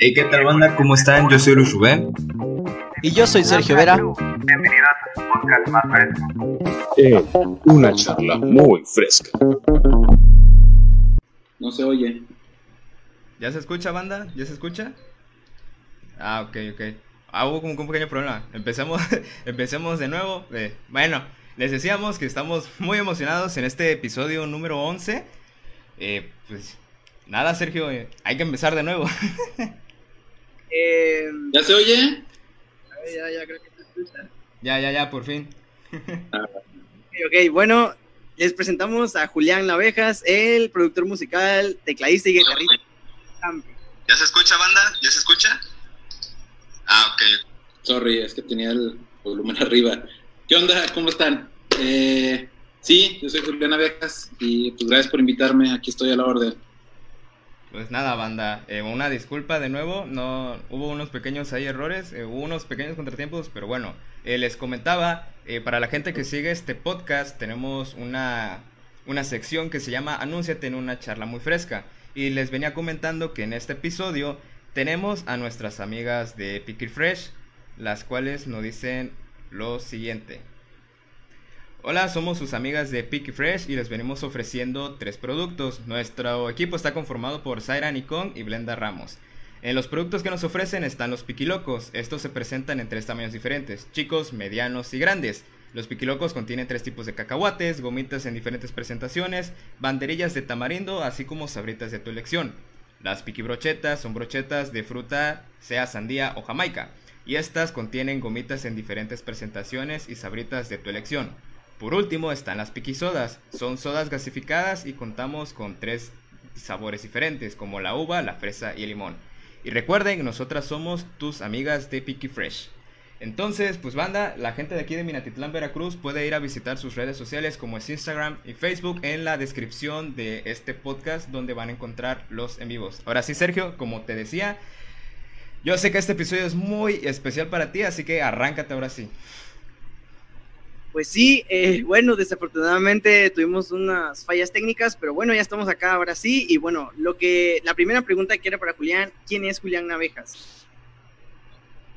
Hey, ¿qué tal banda? ¿Cómo están? Yo soy Luis Rubén. Y yo soy Sergio Vera. Bienvenidos a su podcast más fresco. Eh, una charla muy fresca. No se oye. ¿Ya se escucha, banda? ¿Ya se escucha? Ah, ok, ok. Ah, hubo como un pequeño problema. Empecemos, empecemos de nuevo. Eh, bueno, les decíamos que estamos muy emocionados en este episodio número 11. Eh, pues nada, Sergio, eh, hay que empezar de nuevo. Eh, ¿Ya se oye? ya, ya, creo que se escucha. ya, ya, ya, por fin. Ok, ok, bueno, les presentamos a Julián Navejas, el productor musical, tecladista y guitarrista. ¿Ya se escucha, banda? ¿Ya se escucha? Ah, ok. Sorry, es que tenía el volumen arriba. ¿Qué onda? ¿Cómo están? Eh, sí, yo soy Julián Abejas y pues gracias por invitarme. Aquí estoy a la orden. Pues nada, banda, eh, una disculpa de nuevo, no hubo unos pequeños ahí errores, eh, hubo unos pequeños contratiempos, pero bueno, eh, les comentaba, para la gente que sigue este podcast, tenemos una, una sección que se llama Anúnciate en una charla muy fresca, y les venía comentando que en este episodio tenemos a nuestras amigas de Picky Fresh, las cuales nos dicen lo siguiente. Hola, somos sus amigas de Picky Fresh y les venimos ofreciendo tres productos. Nuestro equipo está conformado por Zaira Nikon y Blenda Ramos. En los productos que nos ofrecen están los Piquilocos. Estos se presentan en tres tamaños diferentes, chicos, medianos y grandes. Los Piquilocos contienen tres tipos de cacahuates, gomitas en diferentes presentaciones, banderillas de tamarindo, así como sabritas de tu elección. Las Piquibrochetas son brochetas de fruta, sea sandía o jamaica, y estas contienen gomitas en diferentes presentaciones y sabritas de tu elección. Por último están las piquisodas. Son sodas gasificadas y contamos con tres sabores diferentes, como la uva, la fresa y el limón. Y recuerden, nosotras somos tus amigas de Picky Fresh. Entonces, pues banda, la gente de aquí de Minatitlán, Veracruz puede ir a visitar sus redes sociales como es Instagram y Facebook en la descripción de este podcast donde van a encontrar los en vivos. Ahora sí, Sergio, como te decía, yo sé que este episodio es muy especial para ti, así que arráncate ahora sí. Pues sí, eh, bueno, desafortunadamente tuvimos unas fallas técnicas, pero bueno, ya estamos acá ahora sí. Y bueno, lo que la primera pregunta que era para Julián, ¿quién es Julián Navejas?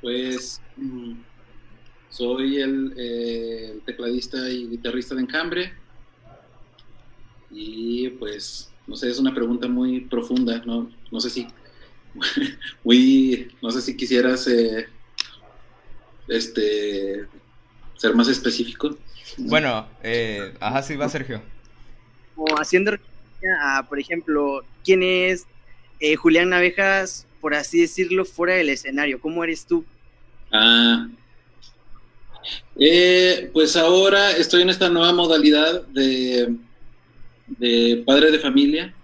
Pues mm, soy el, eh, el tecladista y guitarrista de Encambre. Y pues, no sé, es una pregunta muy profunda, ¿no? No sé si, muy, no sé si quisieras, eh, este, ser más específico. Bueno, eh, ajá, sí va Sergio. Como haciendo referencia a, por ejemplo, ¿quién es eh, Julián Navejas, por así decirlo, fuera del escenario? ¿Cómo eres tú? Ah, eh, pues ahora estoy en esta nueva modalidad de, de padre de familia,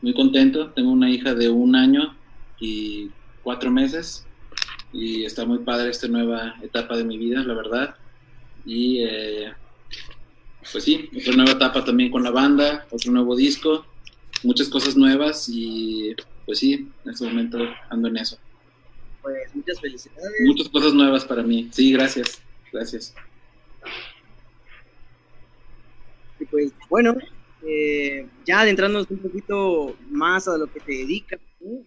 muy contento. Tengo una hija de un año y cuatro meses y está muy padre esta nueva etapa de mi vida, la verdad. Y eh, pues sí, otra nueva etapa también con la banda, otro nuevo disco, muchas cosas nuevas y pues sí, en este momento ando en eso. Pues muchas felicidades. Muchas cosas nuevas para mí. Sí, gracias. Gracias. Y pues bueno, eh, ya adentrándonos un poquito más a lo que te dedicas,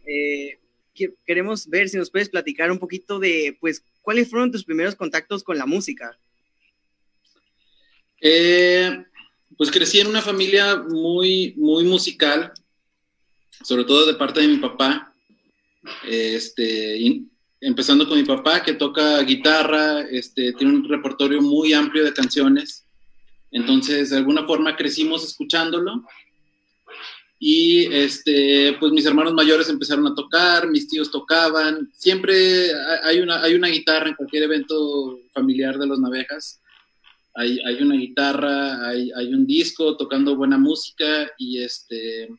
eh, que- queremos ver si nos puedes platicar un poquito de, pues, cuáles fueron tus primeros contactos con la música. Eh, pues crecí en una familia muy, muy musical, sobre todo de parte de mi papá. Este, empezando con mi papá, que toca guitarra, este, tiene un repertorio muy amplio de canciones. Entonces, de alguna forma crecimos escuchándolo. Y este, pues mis hermanos mayores empezaron a tocar, mis tíos tocaban. Siempre ha- hay una, hay una guitarra en cualquier evento familiar de los Navejas hay, hay una guitarra, hay, hay un disco tocando buena música y este,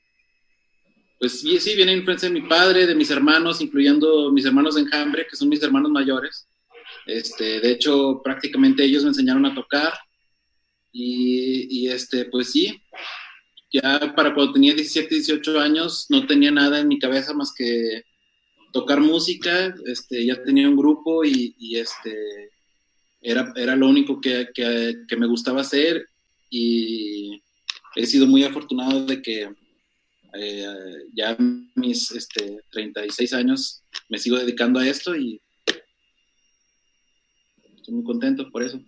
pues sí, sí, viene influencia de mi padre, de mis hermanos, incluyendo mis hermanos de enjambre, que son mis hermanos mayores. Este, de hecho, prácticamente ellos me enseñaron a tocar y, y este, pues sí, ya para cuando tenía 17, 18 años no tenía nada en mi cabeza más que tocar música, este, ya tenía un grupo y, y este, era, era lo único que, que, me gustaba hacer y he sido muy afortunado de que eh, ya mis este, 36 años me sigo dedicando a esto y estoy muy contento por eso.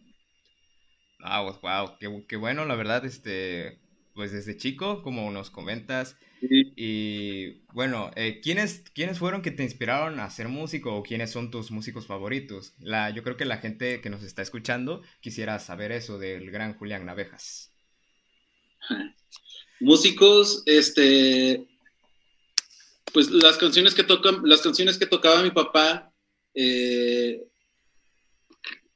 Ah, wow, qué, qué bueno, la verdad, este, pues desde chico, como nos comentas, Sí. y bueno, eh, ¿quiénes, ¿quiénes fueron que te inspiraron a ser músico o quiénes son tus músicos favoritos? La, yo creo que la gente que nos está escuchando quisiera saber eso del gran Julián Navejas. Músicos, este, pues las canciones que tocan, las canciones que tocaba mi papá eh,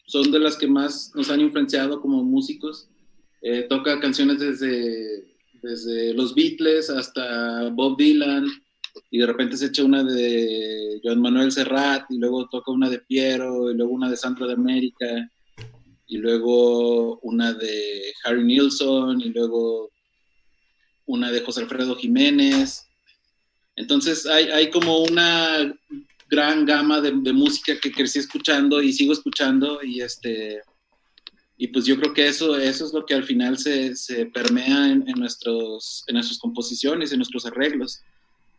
son de las que más nos han influenciado como músicos. Eh, toca canciones desde, desde los Beatles hasta Bob Dylan y de repente se echa una de Joan Manuel Serrat y luego toca una de Piero y luego una de Sandra de América y luego una de Harry Nilsson y luego una de José Alfredo Jiménez. Entonces hay, hay como una gran gama de, de, música que crecí escuchando y sigo escuchando y este y pues yo creo que eso, eso es lo que al final se, se permea en, en, nuestros, en nuestras composiciones, en nuestros arreglos.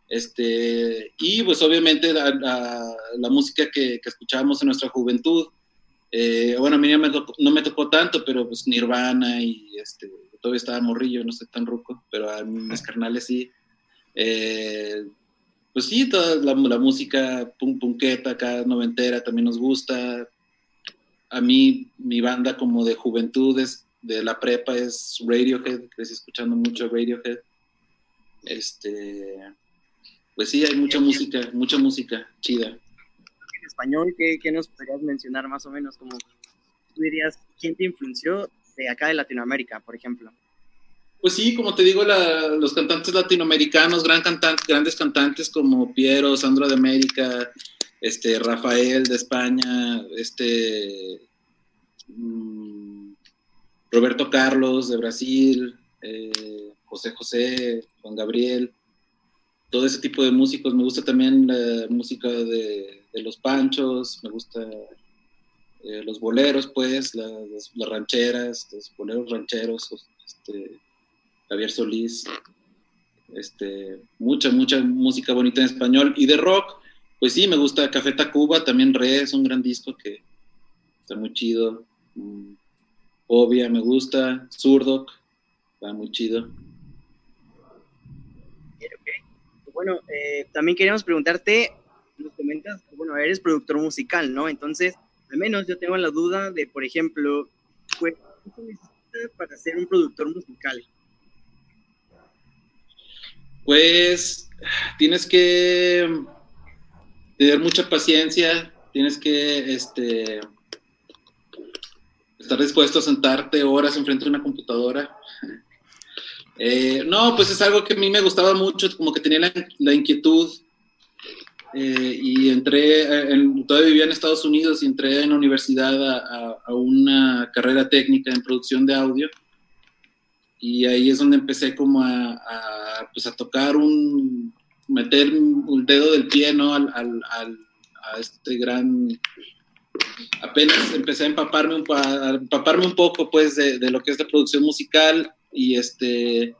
Este, y pues obviamente la, la, la música que, que, escuchábamos en nuestra juventud, eh, bueno, a mí no me, tocó, no me tocó tanto, pero pues Nirvana y este, todavía estaba morrillo, no estoy tan ruco, pero a mis carnales sí. Eh, pues sí, toda la, la música punk, punketa acá, noventera, también nos gusta. A mí, mi banda como de juventudes, de la prepa, es Radiohead, crecí escuchando mucho Radiohead. Este, pues sí, hay mucha música, mucha música chida. En español, ¿qué, qué nos podrías mencionar más o menos? Como tú dirías, ¿quién te influenció de acá de Latinoamérica, por ejemplo? Pues sí, como te digo, la, los cantantes latinoamericanos, gran cantante, grandes cantantes como Piero, Sandro de América, este, Rafael de España, este, mmm, Roberto Carlos de Brasil, eh, José José, Juan Gabriel, todo ese tipo de músicos. Me gusta también la música de, los panchos, me gusta eh, los boleros, pues, la, las, las, rancheras, los boleros rancheros, este, Javier Solís, este, mucha, mucha música bonita en español. Y de rock, pues sí, me gusta Café Tacuba, también Re, es un gran disco que está muy chido. Mm, Obvia, me gusta. Surdoc, está muy chido. Bueno, eh, también queríamos preguntarte, nos comentas, bueno, eres productor musical, ¿no? Entonces, al menos yo tengo la duda de, por ejemplo, pues, ¿qué se necesita para ser un productor musical? Pues tienes que tener mucha paciencia, tienes que este, estar dispuesto a sentarte horas enfrente de una computadora. Eh, no, pues es algo que a mí me gustaba mucho, como que tenía la, inquietud eh, y entré, en, todavía vivía en Estados Unidos y entré en la universidad a, una carrera técnica en producción de audio y ahí es donde empecé como a, a, pues a tocar un, meter un dedo del pie, ¿no? Al, al, al, a este gran, apenas empecé a empaparme un, a empaparme un poco, pues, de, de, lo que es la producción musical y este,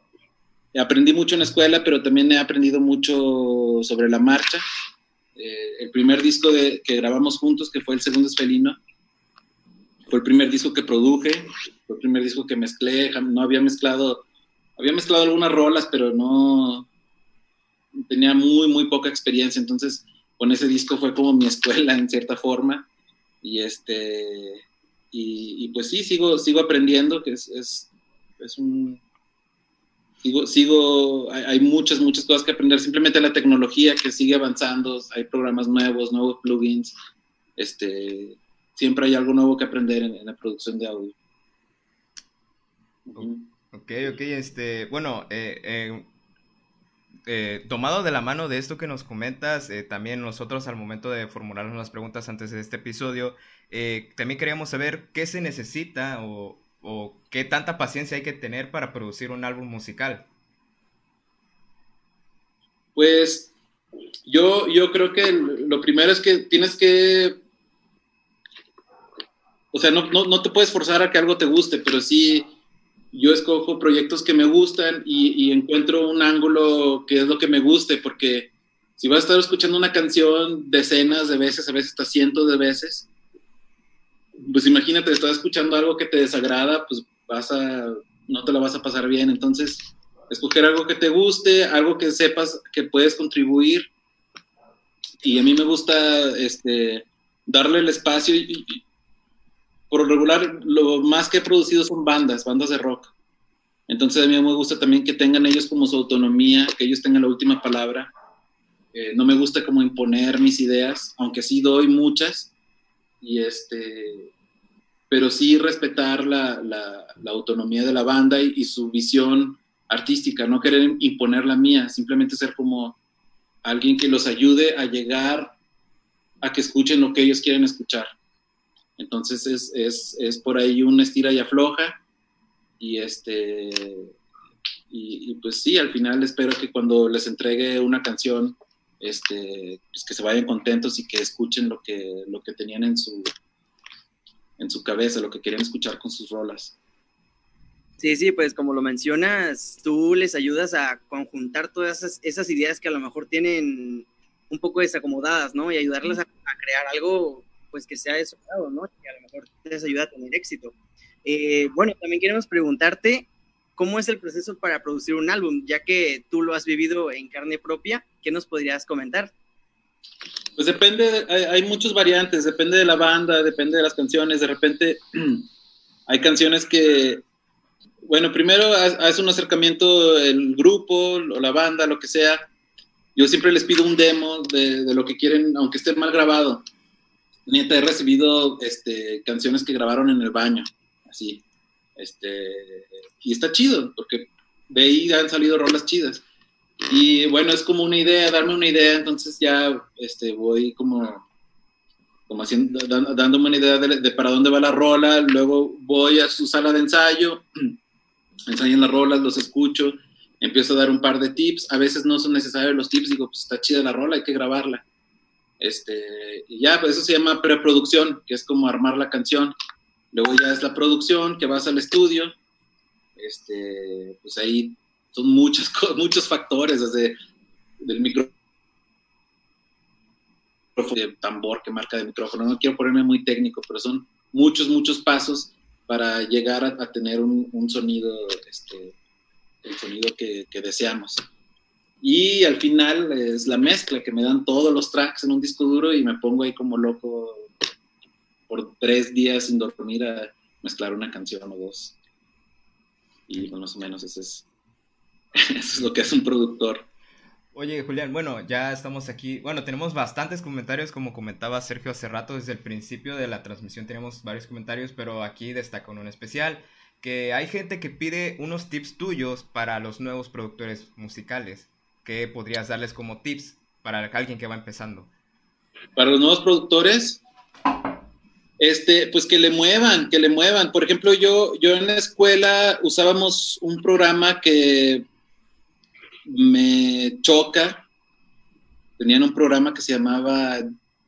aprendí mucho en la escuela, pero también he aprendido mucho sobre la marcha. Eh, el primer disco de, que grabamos juntos, que fue El Segundo es Felino, fue el primer disco que produje, fue el primer disco que mezclé, no había mezclado, había mezclado algunas rolas, pero no tenía muy, muy poca experiencia, entonces con ese disco fue como mi escuela en cierta forma, y este, y, pues sí, sigo, sigo aprendiendo, que es, es, un, sigo, sigo hay, muchas, muchas cosas que aprender, simplemente la tecnología que sigue avanzando, hay programas nuevos, nuevos plugins, este, siempre hay algo nuevo que aprender en, en la producción de audio. Ok, ok, este, bueno, eh, eh, eh, tomado de la mano de esto que nos comentas, eh, también nosotros al momento de formularnos las preguntas antes de este episodio, eh, también queríamos saber qué se necesita o, o, qué tanta paciencia hay que tener para producir un álbum musical. Pues yo, yo creo que lo primero es que tienes que o sea, no, no, no, te puedes forzar a que algo te guste, pero sí yo escojo proyectos que me gustan y, encuentro un ángulo que es lo que me guste, porque si vas a estar escuchando una canción decenas de veces, a veces hasta cientos de veces, pues imagínate, estás escuchando algo que te desagrada, pues vas a, no te la vas a pasar bien. Entonces, escoger algo que te guste, algo que sepas que puedes contribuir. Y a mí me gusta este, darle el espacio y, por lo regular, lo más que he producido son bandas, bandas de rock. Entonces a mí me gusta también que tengan ellos como su autonomía, que ellos tengan la última palabra. Eh, no me gusta como imponer mis ideas, aunque sí doy muchas. Y este, pero sí respetar la, la, autonomía de la banda y, y, su visión artística, no querer imponer la mía, simplemente ser como alguien que los ayude a llegar a que escuchen lo que ellos quieren escuchar. Entonces es, es, es por ahí una estira y afloja. Y este y, pues sí, al final espero que cuando les entregue una canción, este, pues que se vayan contentos y que escuchen lo que, lo que tenían en su, en su cabeza, lo que querían escuchar con sus rolas. Sí, sí, pues como lo mencionas, tú les ayudas a conjuntar todas esas, esas ideas que a lo mejor tienen un poco desacomodadas, ¿no? Y ayudarles a, a crear algo pues que sea de su lado, ¿no? Que a lo mejor les ayuda a tener éxito. Eh, bueno, también queremos preguntarte cómo es el proceso para producir un álbum, ya que tú lo has vivido en carne propia, ¿qué nos podrías comentar? Pues depende, hay, muchas variantes, depende de la banda, depende de las canciones, de repente hay canciones que, bueno, primero hace un acercamiento el grupo o la banda, lo que sea, yo siempre les pido un demo de, de lo que quieren, aunque esté mal grabado, Neta, he recibido este, canciones que grabaron en el baño, así. Este, y está chido, porque de ahí han salido rolas chidas. Y bueno, es como una idea, darme una idea, entonces ya este, voy como, como haciendo, dándome una idea de, para dónde va la rola, luego voy a su sala de ensayo, ensayan las rolas, los escucho, empiezo a dar un par de tips, a veces no son necesarios los tips, digo, pues está chida la rola, hay que grabarla. Este, y ya, pues eso se llama preproducción, que es como armar la canción. Luego ya es la producción, que vas al estudio. Este, pues ahí son muchos, muchos factores, desde el micrófono, de tambor que marca de micrófono. No quiero ponerme muy técnico, pero son muchos, muchos pasos para llegar a, tener un, sonido, este, el sonido que deseamos. Y al final es la mezcla, que me dan todos los tracks en un disco duro y me pongo ahí como loco por tres días sin dormir a mezclar una canción o dos. Y más o menos eso es, eso es lo que hace un productor. Oye, Julián, bueno, ya estamos aquí. Bueno, tenemos bastantes comentarios, como comentaba Sergio hace rato, desde el principio de la transmisión tenemos varios comentarios, pero aquí destaca uno en especial, que hay gente que pide unos tips tuyos para los nuevos productores musicales. ¿Qué podrías darles como tips para alguien que va empezando? Para los nuevos productores, este, pues que le muevan, que le muevan. Por ejemplo, yo, yo en la escuela usábamos un programa que me choca. Tenían un programa que se llamaba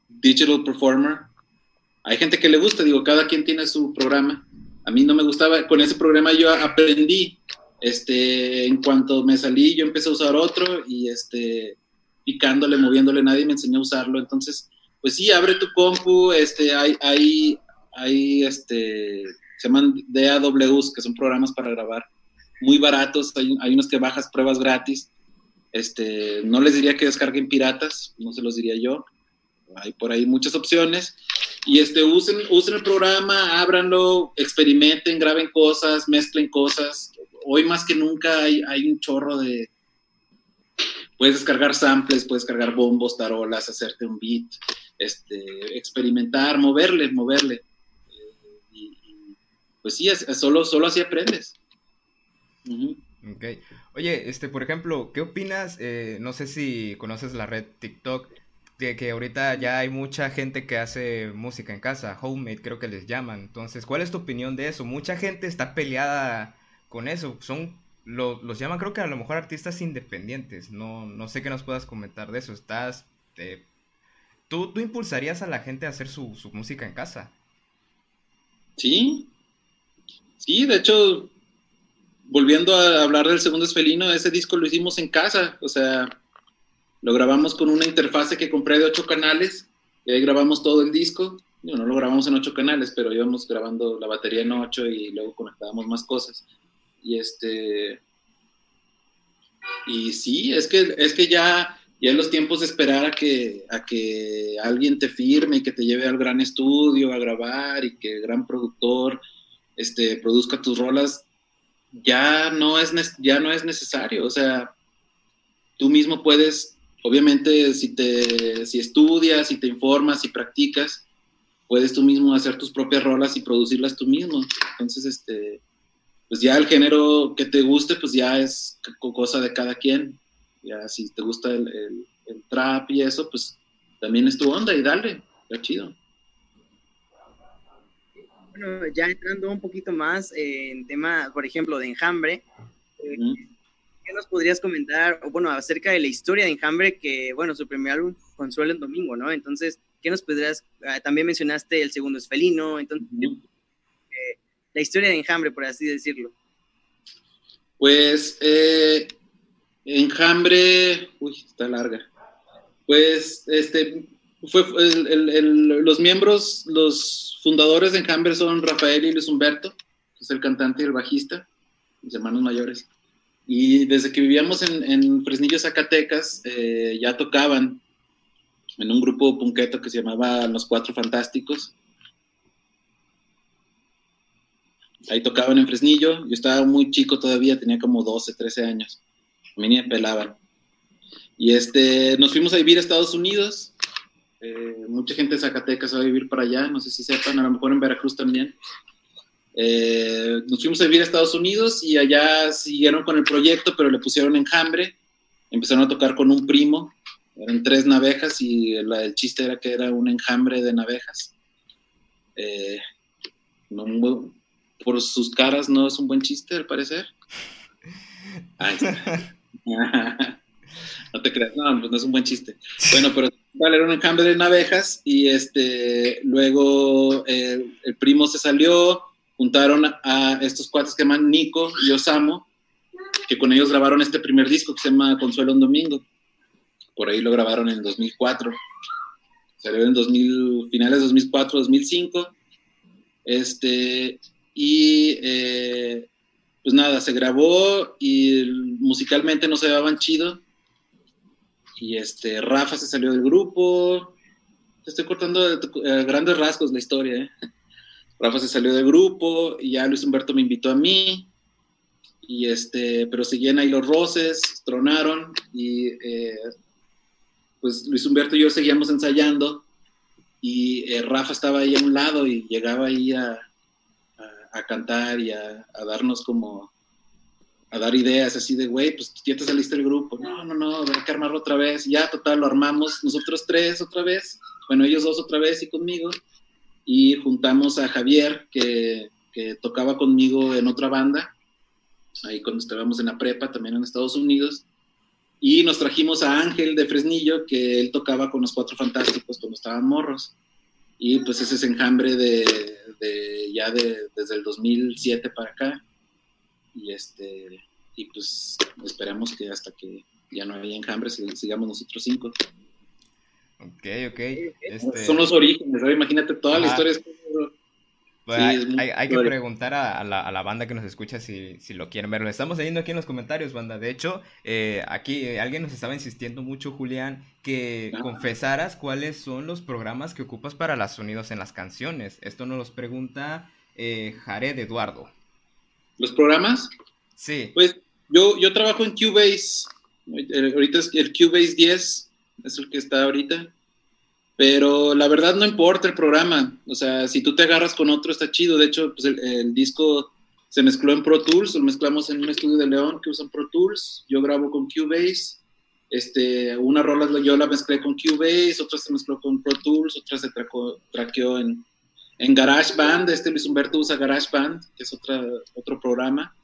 Digital Performer. Hay gente que le gusta, digo, cada quien tiene su programa. A mí no me gustaba, con ese programa yo aprendí este, en cuanto me salí, yo empecé a usar otro y este, picándole, moviéndole, nadie me enseñó a usarlo. Entonces, pues sí, abre tu compu, este, hay, hay, hay, este, se llaman DAWs, que son programas para grabar, muy baratos, hay, hay unos que bajas pruebas gratis. Este, no les diría que descarguen piratas, no se los diría yo. Hay por ahí muchas opciones. Y este, usen, usen el programa, ábranlo, experimenten, graben cosas, mezclen cosas, hoy más que nunca hay, hay un chorro de... Puedes descargar samples, puedes cargar bombos, tarolas, hacerte un beat, este, experimentar, moverle, moverle. Eh, y, pues sí, solo, solo así aprendes. Ok. Oye, este, por ejemplo, ¿qué opinas? Eh, no sé si conoces la red TikTok, de que ahorita ya hay mucha gente que hace música en casa, homemade creo que les llaman. Entonces, ¿cuál es tu opinión de eso? Mucha gente está peleada con eso. Son, los llaman creo que a lo mejor artistas independientes. No, no sé qué nos puedas comentar de eso. Estás... Eh, ¿tú, ¿tú, impulsarías a la gente a hacer su, música en casa? Sí. Sí, de hecho, volviendo a hablar del segundo esfelino, ese disco lo hicimos en casa, o sea, lo grabamos con una interfase que compré de ocho canales, y ahí grabamos todo el disco. No, no lo grabamos en ocho canales, pero íbamos grabando la batería en ocho y luego conectábamos más cosas. Y este. Y sí, es que, es que ya, ya en los tiempos de esperar a que, a que alguien te firme y que te lleve al gran estudio a grabar y que el gran productor este, produzca tus rolas, ya no es, ya no es necesario. O sea, tú mismo puedes, obviamente, si, te, si estudias, si te informas, si practicas, puedes tú mismo hacer tus propias rolas y producirlas tú mismo. Entonces, este, pues ya el género que te guste, pues ya es cosa de cada quien. Ya si te gusta el, el- el trap y eso, pues también es tu onda y dale, está chido. Bueno, ya entrando un poquito más en tema, por ejemplo, de Enjambre, eh. ¿qué nos podrías comentar, o bueno, acerca de la historia de Enjambre, que, bueno, su primer álbum, Consuelo en Domingo, ¿no? Entonces, ¿qué nos podrías, ah, también mencionaste el segundo es Felino, entonces. La historia de Enjambre, por así decirlo. Pues eh, Enjambre, uy, está larga. Pues este fue los miembros, los fundadores de Enjambre son Rafael y Luis Humberto, que es el cantante y el bajista, mis hermanos mayores. Y desde que vivíamos en, en Fresnillo, Zacatecas, eh, ya tocaban en un grupo punqueto que se llamaba Los Cuatro Fantásticos. Ahí tocaban en Fresnillo. Yo estaba muy chico todavía, tenía como 12, 13 años. A mí ni me pelaban. Y este, nos fuimos a vivir a Estados Unidos. Eh, mucha gente de Zacatecas va a vivir para allá, no sé si sepan, a lo mejor en Veracruz también. Eh, nos fuimos a vivir a Estados Unidos y allá siguieron con el proyecto, pero le pusieron enjambre. Empezaron a tocar con un primo. Eran tres navejas y el chiste era que era un enjambre de navejas. Eh, no por sus caras no es un buen chiste, al parecer. Ahí está. no te creas, no, pues no es un buen chiste. Bueno, pero era un enjambre de navejas y este, luego eh, el primo se salió, juntaron a, estos cuates que se llaman Nico y Osamo, que con ellos grabaron este primer disco que se llama Consuelo un Domingo. Por ahí lo grabaron en el 2004. Salió en 2000, finales de 2004, 2005. Este, y eh, pues nada, se grabó y musicalmente no se llevaban chido. Y este, Rafa se salió del grupo. Estoy cortando a grandes rasgos la historia. ¿eh? Rafa se salió del grupo y ya Luis Humberto me invitó a mí. Y este, pero seguían ahí los roces, tronaron y eh, pues Luis Humberto y yo seguíamos ensayando y eh, Rafa estaba ahí a un lado y llegaba ahí a, a, cantar y a, darnos como, a dar ideas así de, güey, pues ya te saliste del grupo, no, no, no, hay que armarlo otra vez, ya total, lo armamos nosotros tres otra vez, bueno, ellos dos otra vez y conmigo, y juntamos a Javier, que, que tocaba conmigo en otra banda, ahí cuando estábamos en la prepa, también en Estados Unidos, y nos trajimos a Ángel de Fresnillo, que él tocaba con los Cuatro Fantásticos cuando estaban morros. Y pues ese es enjambre de, de ya de, desde el 2007 para acá. Y este y pues esperamos que hasta que ya no haya enjambre sigamos nosotros cinco. Ok, ok. Este... Son los orígenes, ¿no? imagínate toda Ajá. la historia. Sí, hay, hay, hay, que preguntar a, a, la, a, la, banda que nos escucha si, si, lo quieren ver. Lo estamos leyendo aquí en los comentarios, banda. De hecho, eh, aquí eh, alguien nos estaba insistiendo mucho, Julián, que ah. confesaras cuáles son los programas que ocupas para los sonidos en las canciones. Esto nos los pregunta eh, Jared Eduardo. ¿Los programas? Sí. Pues yo, yo trabajo en Cubase. Ahorita es el Cubase 10, es el que está ahorita. Pero la verdad no importa el programa. O sea, si tú te agarras con otro está chido. De hecho, pues el, el, disco se mezcló en Pro Tools. Lo mezclamos en un estudio de León que usan Pro Tools. Yo grabo con Cubase. Este, una rola yo la mezclé con Cubase, otra se mezcló con Pro Tools, otra se traco, traqueó en, en GarageBand. Este Luis Humberto usa GarageBand, que es otra, otro programa.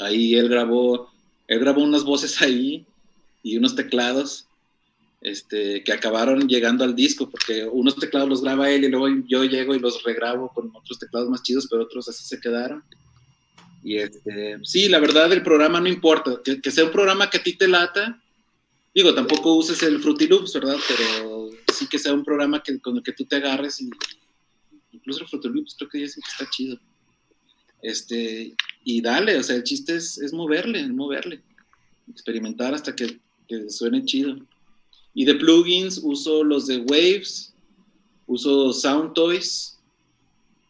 Ahí él grabó, él grabó unas voces ahí y unos teclados este, que acabaron llegando al disco, porque unos teclados los graba él y luego yo llego y los regrabo con otros teclados más chidos, pero otros así se quedaron. Y este, sí, la verdad el programa no importa, que, sea un programa que a ti te lata. Digo, tampoco uses el Fruity Loops, ¿verdad? Pero sí que sea un programa que, con el que tú te agarres y incluso el Fruity Loops creo que dicen que está chido. Este, y dale, o sea, el chiste es, moverle, moverle, experimentar hasta que suene chido. Y de plugins uso los de Waves, uso Sound Toys,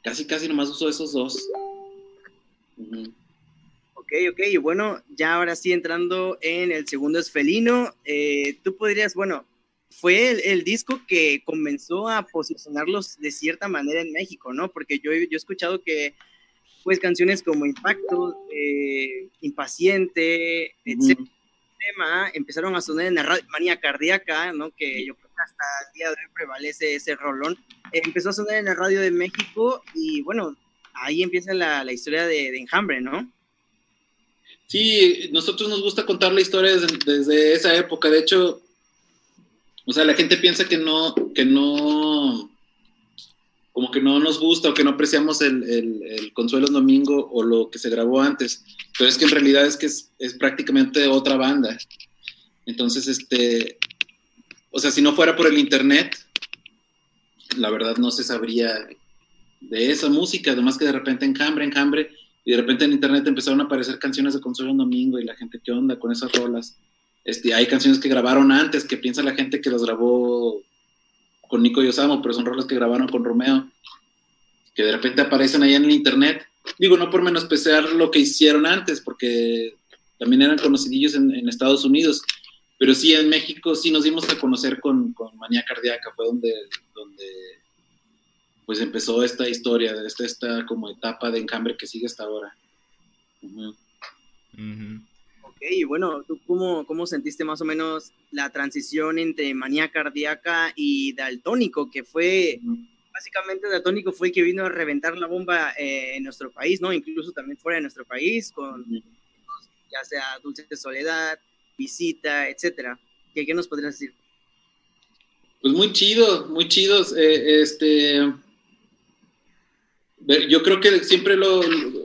casi casi nomás uso esos dos. Ok, ok, y bueno, ya ahora sí entrando en el segundo es Felino, eh, tú podrías, bueno, fue el, el disco que comenzó a posicionarlos de cierta manera en México, ¿no? Porque yo, he- yo he escuchado que, pues, canciones como Impacto, eh, Impaciente, Ujú. Tema, empezaron a sonar en la radio Manía Cardíaca, ¿no? Que yo creo que hasta el día de hoy prevalece ese rolón. Eh, empezó a sonar en la radio de México y, bueno, ahí empieza la, la historia de, de Enjambre, ¿no? Sí, nosotros nos gusta contar la historia desde, desde esa época. De hecho, o sea, la gente piensa que no, que no, como que no nos gusta o que no apreciamos el, el, el Consuelo Domingo o lo que se grabó antes. Pero es que en realidad es que es, es prácticamente otra banda. Entonces, este, o sea, si no fuera por el internet, la verdad no se sabría de esa música, además que de repente enjambre, enjambre, y de repente en internet empezaron a aparecer canciones de Consuelo Domingo y la gente, ¿qué onda con esas rolas? Este, hay canciones que grabaron antes, que piensa la gente que las grabó con Nico y Osamo, pero son rolas que grabaron con Romeo, que de repente aparecen allá en el internet. Digo, no por menospreciar lo que hicieron antes, porque también eran conocidillos en, Estados Unidos, pero sí en México sí nos dimos a conocer con, Manía Cardíaca, fue donde, donde pues empezó esta historia, esta, esta como etapa de encambre que sigue hasta ahora. Ok, y bueno, ¿tú cómo, cómo sentiste más o menos la transición entre manía cardíaca y daltónico, que fue, básicamente daltónico fue el que vino a reventar la bomba eh, en nuestro país, ¿no? Incluso también fuera de nuestro país, con ya sea Dulce de Soledad, Visita, etcétera. ¿Qué, qué nos podrías decir? Pues muy chido, muy chidos. eh, este, yo creo que siempre lo,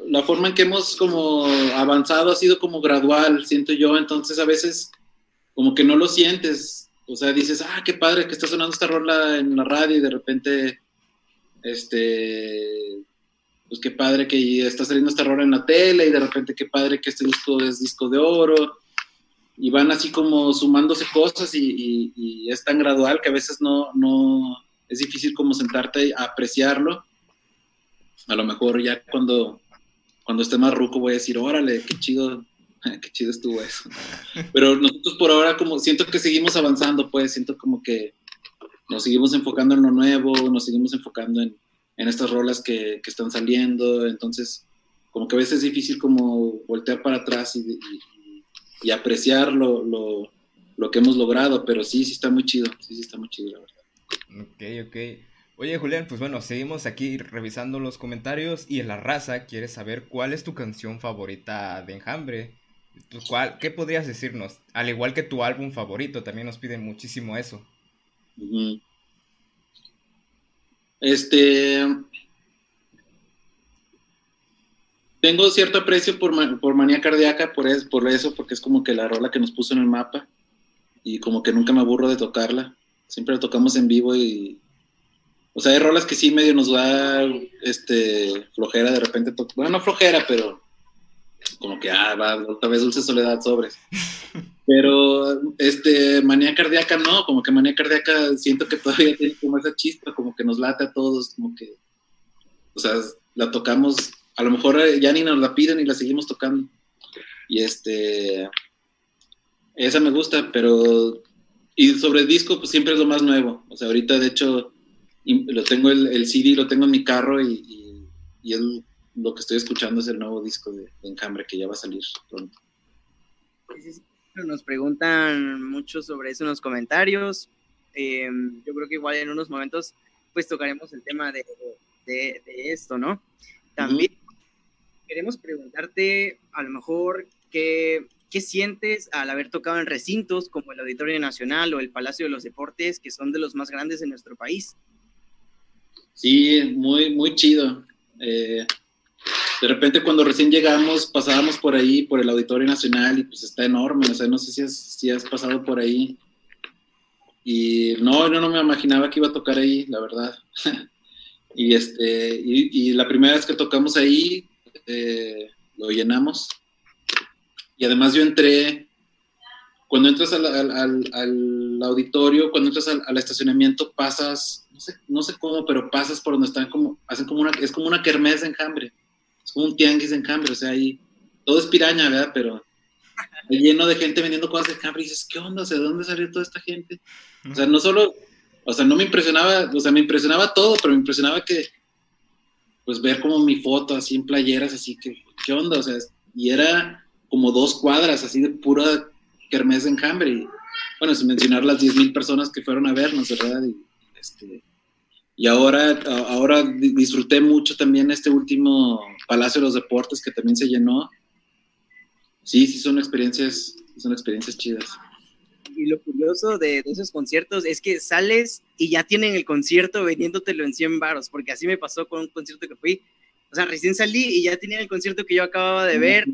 la forma en que hemos como avanzado ha sido como gradual, siento yo. Entonces a veces como que no lo sientes. O sea, dices, ah, qué padre que está sonando esta rola en la radio y de repente, este, pues qué padre que está saliendo esta rola en la tele y de repente qué padre que este disco es disco de oro y van así como sumándose cosas y, y- y es tan gradual que a veces no, no es difícil como sentarte a apreciarlo. A lo mejor ya cuando, cuando esté más ruco voy a decir, órale, qué chido, qué chido estuvo eso. Pero nosotros por ahora como siento que seguimos avanzando, pues siento como que nos seguimos enfocando en lo nuevo, nos seguimos enfocando en, en estas rolas que, que están saliendo, entonces como que a veces es difícil como voltear para atrás y, y- y apreciar lo, lo, lo que hemos logrado, pero sí, sí está muy chido, sí, sí está muy chido, la verdad. Ok, ok. Oye, Julián, pues bueno, seguimos aquí revisando los comentarios y en la raza quiere saber cuál es tu canción favorita de Enjambre. Pues, ¿Cuál, ¿Qué podrías decirnos? Al igual que tu álbum favorito, también nos piden muchísimo eso. Este. Tengo cierto aprecio por, por Manía Cardíaca, por, es- por eso, porque es como que la rola que nos puso en el mapa. Y como que nunca me aburro de tocarla. Siempre la tocamos en vivo y. O sea, hay rolas que sí medio nos da este, flojera de repente. Bueno, no flojera, pero como que, ah, va, otra vez Dulce Soledad sobres. Pero, este, manía cardíaca no, como que manía cardíaca siento que todavía tiene como esa chispa, como que nos late a todos, como que, o sea, la tocamos, a lo mejor eh, ya ni nos la piden y la seguimos tocando. Y este, esa me gusta, pero, y sobre el disco, pues siempre es lo más nuevo. O sea, ahorita de hecho, y- lo tengo el, el CD, lo tengo en mi carro y, y, y lo que estoy escuchando es el nuevo disco de, de Enjambre que ya va a salir pronto. Sí. Nos preguntan mucho sobre eso en los comentarios. Eh, yo creo que igual en unos momentos pues tocaremos el tema de, de- de esto, ¿no? También queremos preguntarte a lo mejor qué, qué sientes al haber tocado en recintos como el Auditorio Nacional o el Palacio de los Deportes, que son de los más grandes en nuestro país. Sí, muy, muy chido. Eh, de repente cuando recién llegamos pasábamos por ahí, por el Auditorio Nacional y pues está enorme, o sea, no sé si has, si has pasado por ahí. Y no, yo no me imaginaba que iba a tocar ahí, la verdad. y, este, y, la primera vez que tocamos ahí, eh, lo llenamos. Y además yo entré, cuando entras al, al auditorio, cuando entras al, al, estacionamiento, pasas, no sé, no sé cómo, pero pasas por donde están como, hacen como una, es como una kermés de enjambre, es como un tianguis de enjambre, o sea, ahí, todo es piraña, ¿verdad? Pero lleno de gente vendiendo cosas de enjambre y dices, ¿qué onda? O sea, ¿de dónde salió toda esta gente? O sea, no solo, o sea, no me impresionaba, o sea, me impresionaba todo, pero me impresionaba que, pues ver como mi foto así en playeras, así que, ¿qué onda? O sea, y era como dos cuadras así de pura kermés de enjambre. Y, bueno, sin mencionar las 10.000 personas que fueron a vernos, ¿verdad? Y, este, y ahora, ahora disfruté mucho también este último Palacio de los Deportes que también se llenó. Sí, sí, son experiencias, son experiencias chidas y lo curioso de, de, esos conciertos es que sales y ya tienen el concierto vendiéndotelo en 100 baros, porque así me pasó con un concierto que fui. O sea, recién salí y ya tenían el concierto que yo acababa de ver.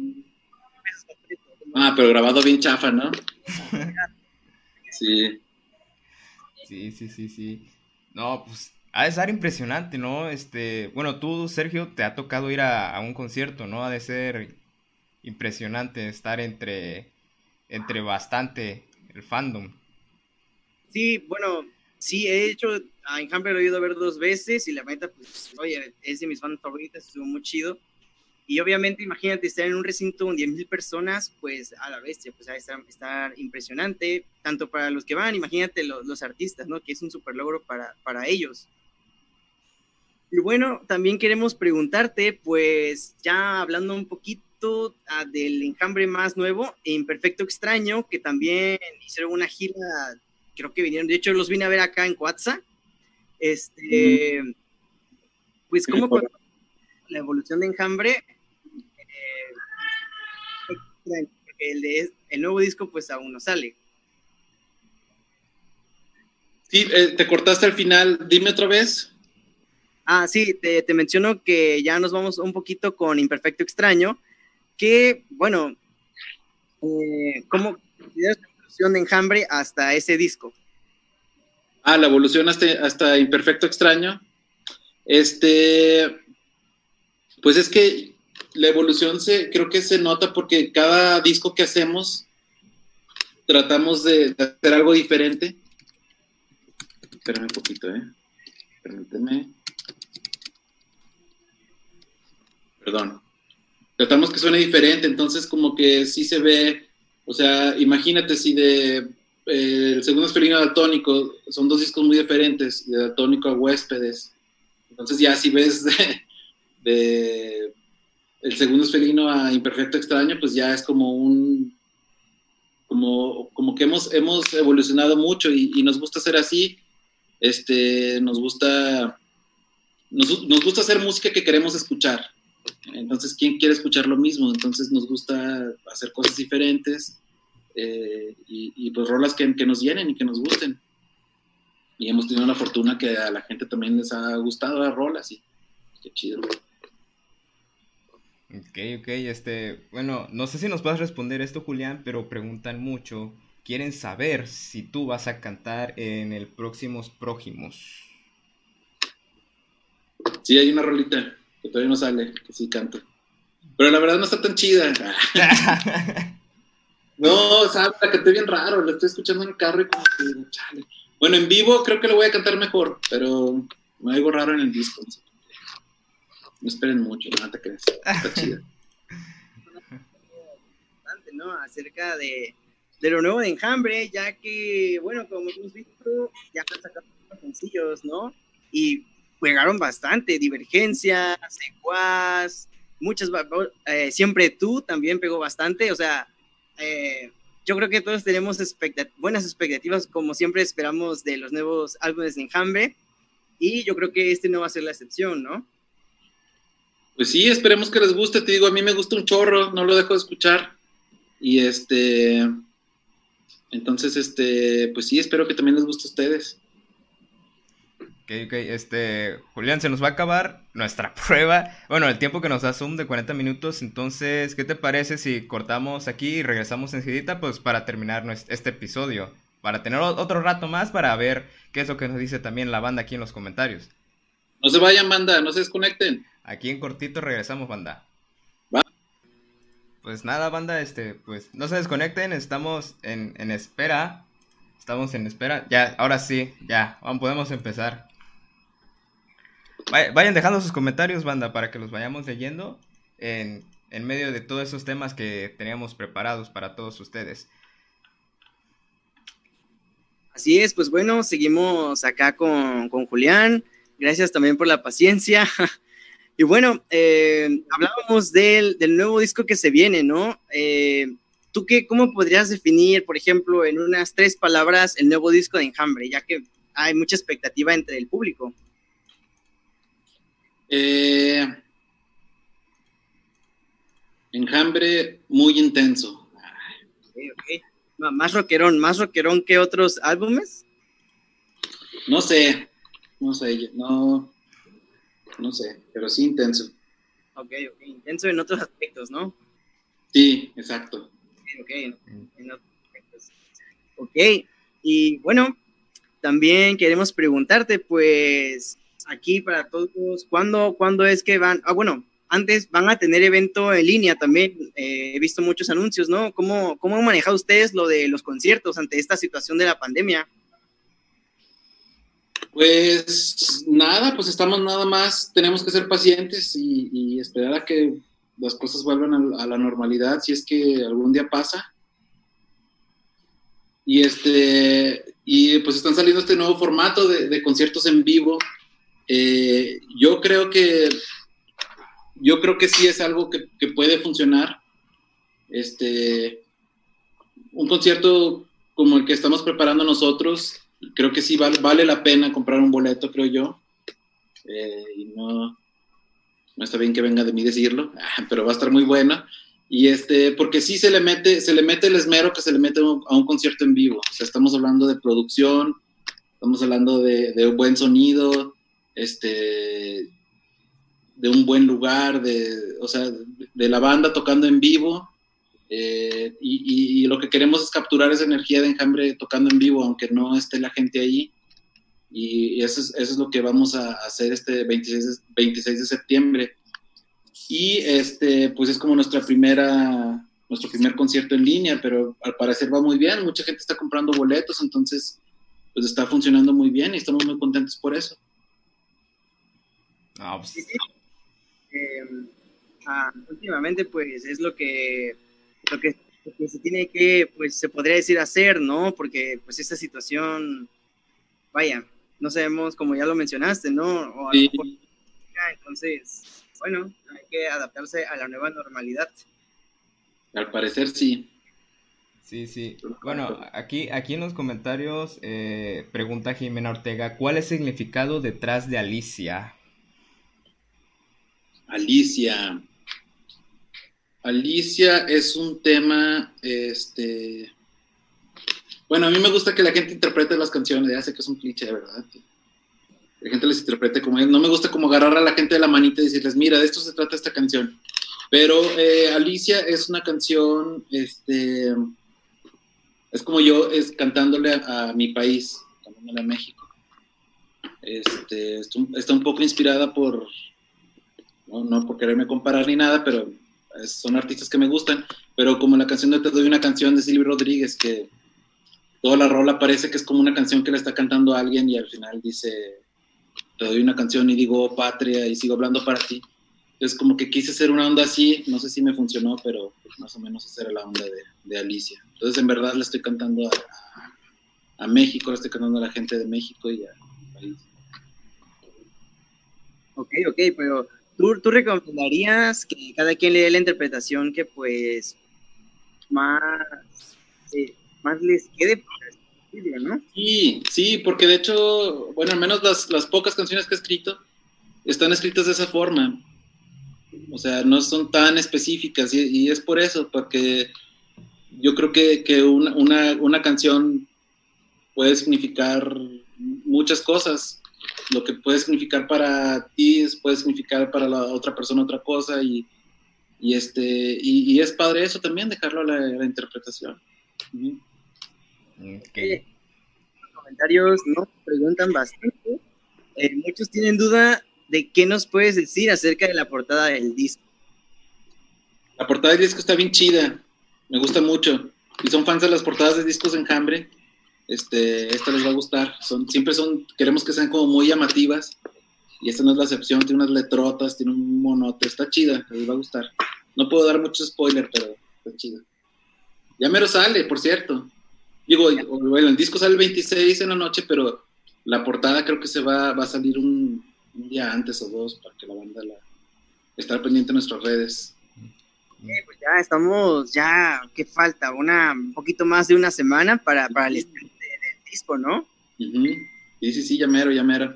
Ah, pero grabado bien chafa, ¿no? sí. Sí, sí, sí, sí. No, pues ha de ser impresionante, ¿no? Este, bueno, tú, Sergio, te ha tocado ir a, a un concierto, ¿no? Ha de ser impresionante estar entre, entre bastante el fandom. Sí, bueno, sí, he hecho, a Enjambre lo he ido a ver dos veces y la meta, pues, oye, es de mis fans favoritas, estuvo muy chido. Y obviamente, imagínate estar en un recinto con 10.000 personas, pues a la bestia, pues a estar, estar impresionante, tanto para los que van, imagínate los, los artistas, ¿no? Que es un super logro para, para ellos. Y bueno, también queremos preguntarte, pues ya hablando un poquito uh, del enjambre más nuevo, Imperfecto Extraño, que también hicieron una gira, creo que vinieron, de hecho los vine a ver acá en Cuatza. Este, mm. pues como con la evolución de enjambre, eh, el, de, el nuevo disco pues aún no sale. Sí, eh, te cortaste al final, dime otra vez. Ah, sí, te, te, menciono que ya nos vamos un poquito con Imperfecto Extraño, que, bueno, eh, ¿cómo consideras la evolución de Enjambre hasta ese disco? Ah, la evolución hasta, hasta Imperfecto Extraño. Este, pues es que la evolución se, creo que se nota porque cada disco que hacemos tratamos de, hacer algo diferente. Espérame un poquito, ¿eh? Permíteme. Perdón tratamos que suene diferente, entonces como que sí se ve, o sea, imagínate si de eh, el segundo felino daltónico son dos discos muy diferentes, de daltónico a huéspedes, entonces ya si ves de, de el segundo felino a imperfecto extraño, pues ya es como un como, como que hemos, hemos evolucionado mucho y, nos gusta ser así, este, nos gusta nos, gusta hacer música que queremos escuchar, entonces, ¿quién quiere escuchar lo mismo? Entonces nos gusta hacer cosas diferentes eh, y, y, pues rolas que, que, nos llenen y que nos gusten. Y hemos tenido la fortuna que a la gente también les ha gustado las rolas y qué chido. Ok, ok, este, bueno, no sé si nos puedes responder esto, Julián, pero preguntan mucho, quieren saber si tú vas a cantar en el próximos prójimos. Sí, hay una rolita que todavía no sale, que sí canto. Pero la verdad no está tan chida. no, o sea, la canté bien raro, la estoy escuchando en el carro y como que, chale. Bueno, en vivo creo que lo voy a cantar mejor, pero me algo raro en el disco. No esperen mucho, no te crees. Está chida. ¿no? Acerca de, de lo nuevo de Enjambre, ya que, bueno, como hemos visto, ya están sacando sencillos, ¿no? Y pegaron bastante, Divergencia, Secuaz, muchas, eh, siempre tú también pegó bastante, o sea, eh, yo creo que todos tenemos expectat buenas expectativas, como siempre esperamos de los nuevos álbumes de Enjambre, y yo creo que este no va a ser la excepción, ¿no? Pues sí, esperemos que les guste, te digo, a mí me gusta un chorro, no lo dejo de escuchar, y este, entonces, este, pues sí, espero que también les guste a ustedes. Ok, ok, este, Julián, se nos va a acabar nuestra prueba. Bueno, el tiempo que nos da Zoom de 40 minutos. Entonces, ¿qué te parece si cortamos aquí y regresamos enseguida? Pues para terminar este episodio. Para tener otro rato más para ver qué es lo que nos dice también la banda aquí en los comentarios. No se vayan, banda, no se desconecten. Aquí en cortito regresamos, banda. Va. Pues nada, banda, este, pues no se desconecten, estamos en, en espera. Estamos en espera. Ya, ahora sí, ya, vamos, podemos empezar. Vay- Vayan dejando sus comentarios, banda, para que los vayamos leyendo en, en medio de todos esos temas que teníamos preparados para todos ustedes. Así es, pues bueno, seguimos acá con, con Julián. Gracias también por la paciencia. Y bueno, eh, hablábamos del, del nuevo disco que se viene, ¿no? Eh, ¿Tú qué, cómo podrías definir, por ejemplo, en unas tres palabras el nuevo disco de Enjambre, ya que hay mucha expectativa entre el público? Eh, enjambre muy intenso. Más rockerón, más rockerón que otros álbumes. No sé, no sé, no, no sé, pero sí intenso. Ok, ok, intenso en otros aspectos, ¿no? Sí, exacto. Ok, en otros aspectos. Ok, y bueno, también queremos preguntarte, pues, aquí para todos, ¿cuándo, ¿cuándo es que van? Ah, bueno, antes van a tener evento en línea también, eh, he visto muchos anuncios, ¿no? ¿Cómo, ¿Cómo han manejado ustedes lo de los conciertos ante esta situación de la pandemia? Pues nada, pues estamos nada más, tenemos que ser pacientes y, esperar a que las cosas vuelvan a, la normalidad, si es que algún día pasa. Y este, y pues están saliendo este nuevo formato de, de conciertos en vivo. Eh, yo creo que, yo creo que sí es algo que, que puede funcionar. Este, un concierto como el que estamos preparando nosotros, creo que sí vale, vale la pena comprar un boleto, creo yo. Eh, y no, no está bien que venga de mí decirlo, pero va a estar muy bueno. Y este, porque sí se le mete, se le mete el esmero que se le mete a un, a un concierto en vivo. O sea, estamos hablando de producción, estamos hablando de, de un buen sonido, este, de un buen lugar, de, o sea, de la banda tocando en vivo. Eh, y, y- y lo que queremos es capturar esa energía de enjambre tocando en vivo, aunque no esté la gente ahí. Y, y eso, es, eso es lo que vamos a hacer este 26, de- 26 de septiembre. Y este, pues es como nuestra primera, nuestro primer concierto en línea, pero al parecer va muy bien. Mucha gente está comprando boletos, entonces pues está funcionando muy bien y estamos muy contentos por eso. No, pues, Sí, sí. Eh, ah, últimamente, pues, es lo que, lo que, lo que se tiene que, pues, se podría decir hacer, ¿no? Porque, pues, esta situación, vaya, no sabemos, como ya lo mencionaste, ¿no? O a lo Sí. mejor, entonces, bueno, hay que adaptarse a la nueva normalidad. Al parecer sí. Sí, sí. Bueno, aquí, aquí en los comentarios eh, pregunta Jimena Ortega, ¿cuál es el significado detrás de Alicia? Alicia. Alicia es un tema, este... Bueno, a mí me gusta que la gente interprete las canciones, ya sé que es un cliché, ¿verdad? La gente les interprete como es. No me gusta como agarrar a la gente de la manita y decirles, mira, de esto se trata esta canción. Pero eh, Alicia es una canción, este... Es como yo es cantándole a, mi país, cantándole a México. Este, está un- poco inspirada por, no, no por quererme comparar ni nada, pero son artistas que me gustan, pero como la canción de Te doy una canción de Silvio Rodríguez, que toda la rola parece que es como una canción que le está cantando a alguien y al final dice, te doy una canción y digo, "Oh, patria, y sigo hablando para ti. Entonces como que quise hacer una onda así, no sé si me funcionó, pero pues, más o menos esa era la onda de, Alicia. Entonces en verdad le estoy cantando a, a- a México, le estoy cantando a la gente de México y a país. Ok, ok, pero ¿tú, tú recomendarías que cada quien le dé la interpretación que, pues, más, eh, más les quede, ¿no? Sí, sí, porque de hecho, bueno, al menos las, las pocas canciones que he escrito están escritas de esa forma. O sea, no son tan específicas y, y es por eso, porque yo creo que, que una, una, una canción puede significar muchas cosas lo que puede significar para ti puede significar para la otra persona otra cosa y, y este, y, y es padre eso también, dejarlo a la, a la interpretación. Ok. Los comentarios nos preguntan bastante. Eh, muchos tienen duda de qué nos puedes decir acerca de la portada del disco. La portada del disco está bien chida, me gusta mucho. Si son fans de las portadas de discos Enjambre, este, esta les va a gustar. Son, siempre son, queremos que sean como muy llamativas. Y esta no es la excepción, tiene unas letrotas, tiene un monote, está chida, les va a gustar. No puedo dar mucho spoiler, pero está chida. Ya mero sale, por cierto. Digo, bueno, el disco sale el 26 en la noche, pero la portada creo que se va, va a salir un, día antes o dos para que la banda la estar pendiente en nuestras redes. Eh, pues ya estamos, ya, ¿qué falta? Una, un poquito más de una semana para, para el estreno de- disco, ¿no? Ujú. Sí, sí, sí, ya mero, ya mero.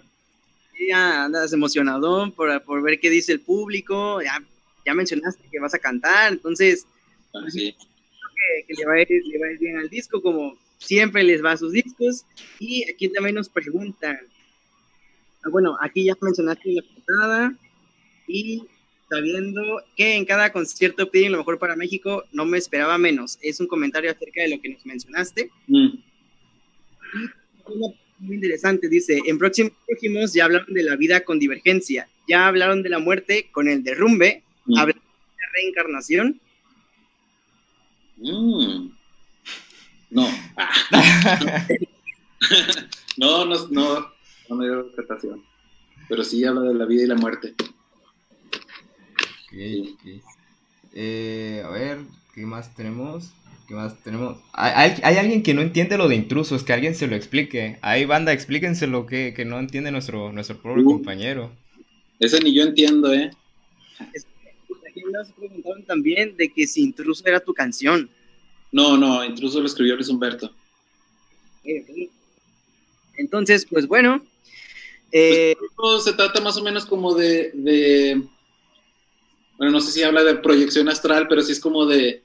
Ya andas emocionado por, por ver qué dice el público, ya, ya mencionaste que vas a cantar, entonces Ah, sí. que, que le, va a ir, le va a ir bien al disco, como siempre les va a sus discos. Y aquí también nos preguntan, ah, bueno, aquí ya mencionaste la portada y sabiendo que en cada concierto piden lo mejor para México, no me esperaba menos. Es un comentario acerca de lo que nos mencionaste. Mm. Una muy interesante, dice, en próximos próximos ya hablaron de la vida con divergencia, ya hablaron de la muerte con el derrumbe, Mm. hablaron de la reencarnación. Mm. No. Ah. no, no, no, no me dio interpretación. Pero sí habla de la vida y la muerte. Ok, ok. Eh, a ver, ¿qué más tenemos? ¿Qué más tenemos? Hay, hay- hay alguien que no entiende lo de intrusos, que alguien se lo explique. Hay banda, explíquenselo que, que no entiende nuestro, nuestro pobre Uh. compañero. Ese ni yo entiendo, ¿eh? Aquí nos preguntaron también de que si Intruso era tu canción. No, no, intruso lo escribió Luis Humberto. Entonces, pues bueno, eh, Intruso se trata más o menos como de, de- bueno, no sé si habla de proyección astral, pero sí es como de,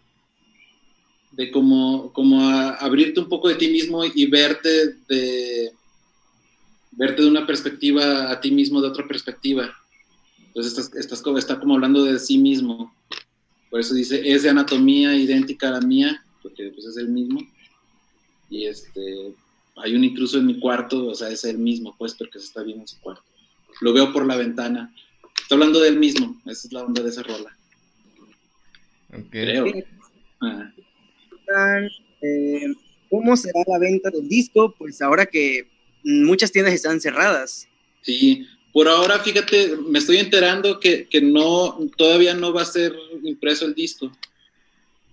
de como, como a- abrirte un poco de ti mismo y verte de, verte de una perspectiva a ti mismo de otra perspectiva. Entonces estás, estás como, está como hablando de sí mismo. Por eso dice, es de anatomía idéntica a la mía, porque pues es el mismo. Y este, hay un intruso en mi cuarto, o sea, es el mismo, pues, porque se está viendo en su cuarto. Lo veo por la ventana. Está hablando del mismo, esa es la onda de esa rola. Ok. Creo. Ah, eh, ¿cómo será la venta del disco? Pues ahora que muchas tiendas están cerradas. sí, por ahora, fíjate, me estoy enterando que, que no, todavía no va a ser impreso el disco.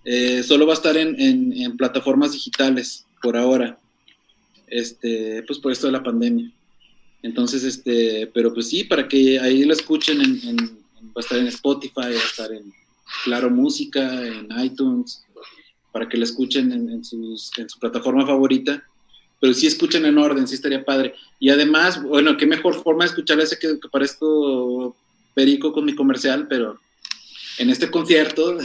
Eh, solo va a estar en, plataformas digitales, por ahora. Este, pues por esto de la pandemia. Entonces, este, pero pues sí, para que ahí lo escuchen, en, en- va a estar en Spotify, va a estar en Claro Música, en iTunes, para que lo escuchen en su plataforma favorita. Pero sí escuchen en orden, sí estaría padre. Y además, bueno, qué mejor forma de escuchar ese que, que parezco perico con mi comercial, pero en este concierto,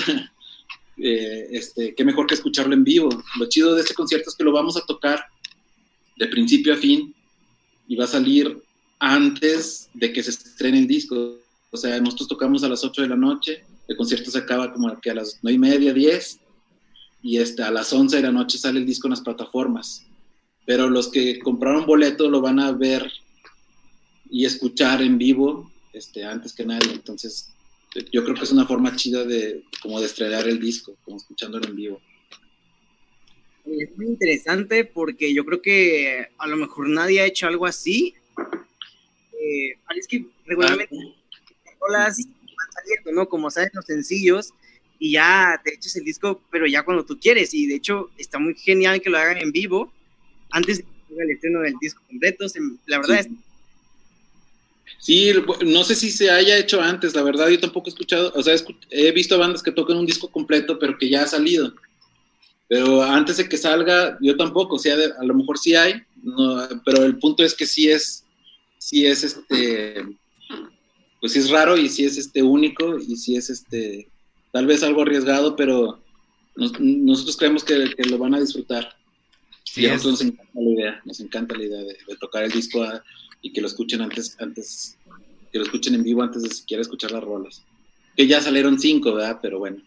eh, este, qué mejor que escucharlo en vivo. Lo chido de este concierto es que lo vamos a tocar de principio a fin y va a salir antes de que se estrene el disco. O sea, nosotros tocamos a las 8 de la noche, el concierto se acaba como que a las 9 y media, 10, y este, a las 11 de la noche sale el disco en las plataformas. Pero los que compraron boleto lo van a ver y escuchar en vivo este, antes que nadie. Entonces, yo creo que es una forma chida de como de estrenar el disco, como escuchándolo en vivo. Es muy interesante porque yo creo que a lo mejor nadie ha hecho algo así. Eh, es que regularmente las rolas van saliendo, ¿no? Como saben los sencillos y ya te echas el disco, pero ya cuando tú quieres. Y de hecho está muy genial que lo hagan en vivo antes de que salga el estreno del disco completo. Se- la verdad es Sí, no sé si se haya hecho antes, la verdad yo tampoco he escuchado, o sea, he visto bandas que tocan un disco completo, pero que ya ha salido. Pero antes de que salga, yo tampoco, o sea, a lo mejor sí hay, no, pero el punto es que sí es, sí es este, pues sí es raro y sí es este único y sí es este, tal vez algo arriesgado, pero nos- nosotros creemos que, que lo van a disfrutar. Sí, y a es- nosotros nos encanta la idea, nos encanta la idea de, de tocar el disco a- y que lo escuchen antes, antes, que lo escuchen en vivo antes de siquiera escuchar las rolas. Que ya salieron cinco, ¿verdad? Pero bueno.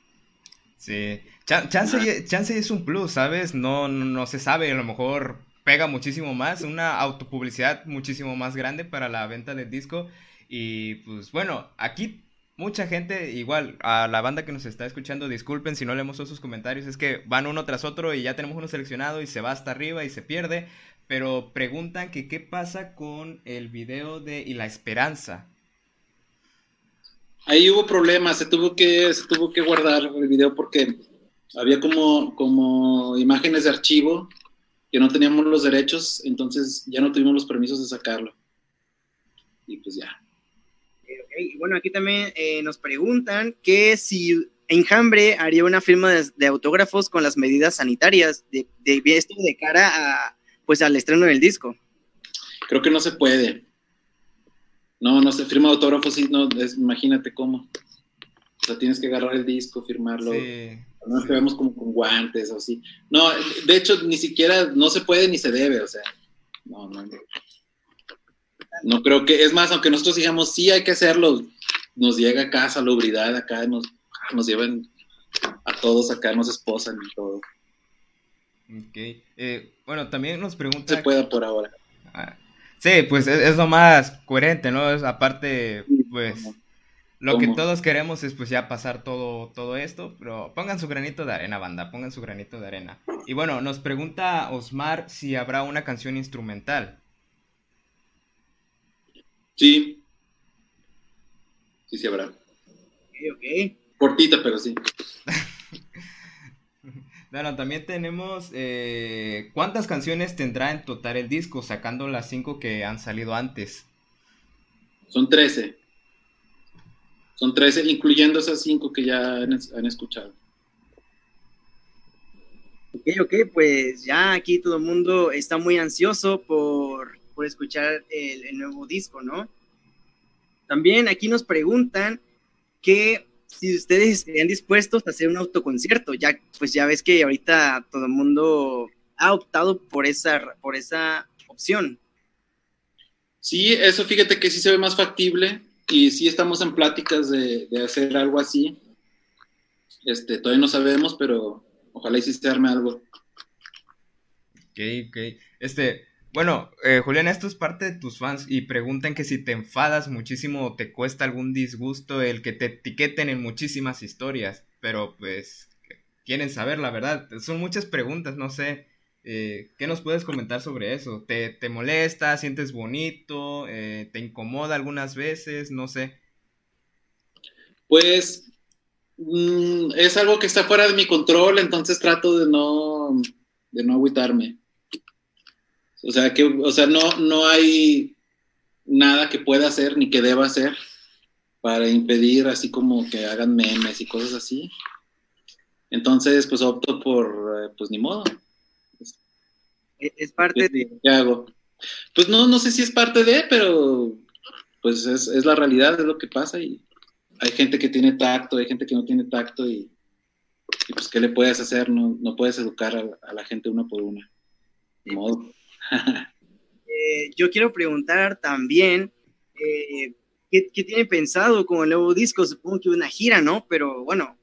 Sí. Chan- Chance, chance es un plus, ¿sabes? No, no, no se sabe, a lo mejor pega muchísimo más, una autopublicidad muchísimo más grande para la venta del disco. Y pues bueno, aquí mucha gente, igual a la banda que nos está escuchando, disculpen si no leemos todos sus comentarios, es que van uno tras otro y ya tenemos uno seleccionado y se va hasta arriba y se pierde. Pero preguntan que qué pasa con el video de Y la Esperanza. Ahí hubo problemas, se tuvo que, se tuvo que guardar el video porque había como, como imágenes de archivo que no teníamos los derechos, entonces ya no tuvimos los permisos de sacarlo. Y pues ya. Bueno, aquí también eh, nos preguntan que si Enjambre haría una firma de, de autógrafos con las medidas sanitarias de, de esto de cara a, pues, al estreno del disco. Creo que no se puede. No, no se firma autógrafo, sí, no, es- imagínate cómo. O sea, tienes que agarrar el disco, firmarlo. Sí. No que vemos como con guantes o así. No, de hecho, ni siquiera no se puede ni se debe, o sea. No, no. No creo que, es más, aunque nosotros digamos sí hay que hacerlo, nos llega acá salubridad, acá nos, nos llevan a todos acá, nos esposan y todo. Ok. Eh, bueno, también nos No pregunta... se pueda por ahora. Ah, Sí, pues es, es lo más coherente, ¿no? Es aparte, pues ¿Cómo? lo que todos queremos es pues ya pasar todo, todo esto, pero pongan su granito de arena, banda, pongan su granito de arena. Y bueno, nos pregunta Osmar si habrá una canción instrumental. Sí. Sí, sí habrá. Ok, ok. Cortita, pero sí. Bueno, también tenemos eh, ¿cuántas canciones tendrá en total el disco, sacando las cinco que han salido antes? Son 13. Son 13, incluyendo esas 5 que ya han, han escuchado. Ok, ok, pues ya aquí todo el mundo está muy ansioso por, por escuchar el, el nuevo disco, ¿no? También aquí nos preguntan que si ustedes estarían dispuestos a hacer un autoconcierto, ya pues ya ves que ahorita todo el mundo ha optado por esa, por esa opción. Sí, eso fíjate que sí se ve más factible y sí estamos en pláticas de, de hacer algo así. Este, todavía no sabemos, pero ojalá se arme algo. Ok, ok. Este, bueno, eh, Julián, esto es parte de tus fans y preguntan que si te enfadas muchísimo o te cuesta algún disgusto el que te etiqueten en muchísimas historias, pero pues quieren saber la verdad. Son muchas preguntas, no sé. eh, ¿qué nos puedes comentar sobre eso? ¿Te, te molesta? ¿Sientes bonito? Eh, ¿te incomoda algunas veces? No sé. Pues mm, es algo que está fuera de mi control, entonces trato de no, de no agüitarme. O sea, que, o sea, no, no hay nada que pueda hacer ni que deba hacer para impedir así como que hagan memes y cosas así. Entonces, pues opto por, eh, pues ni modo. Es, parte de... ¿Qué hago? Pues no, no sé si es parte de, pero pues es, es la realidad, es lo que pasa y hay gente que tiene tacto, hay gente que no tiene tacto y, y pues ¿qué le puedes hacer? No, no puedes educar a, a la gente una por una. Ni modo. Eh, yo quiero preguntar también, eh, ¿qué, qué tienen pensado con el nuevo disco? Supongo que una gira, ¿no? Pero bueno,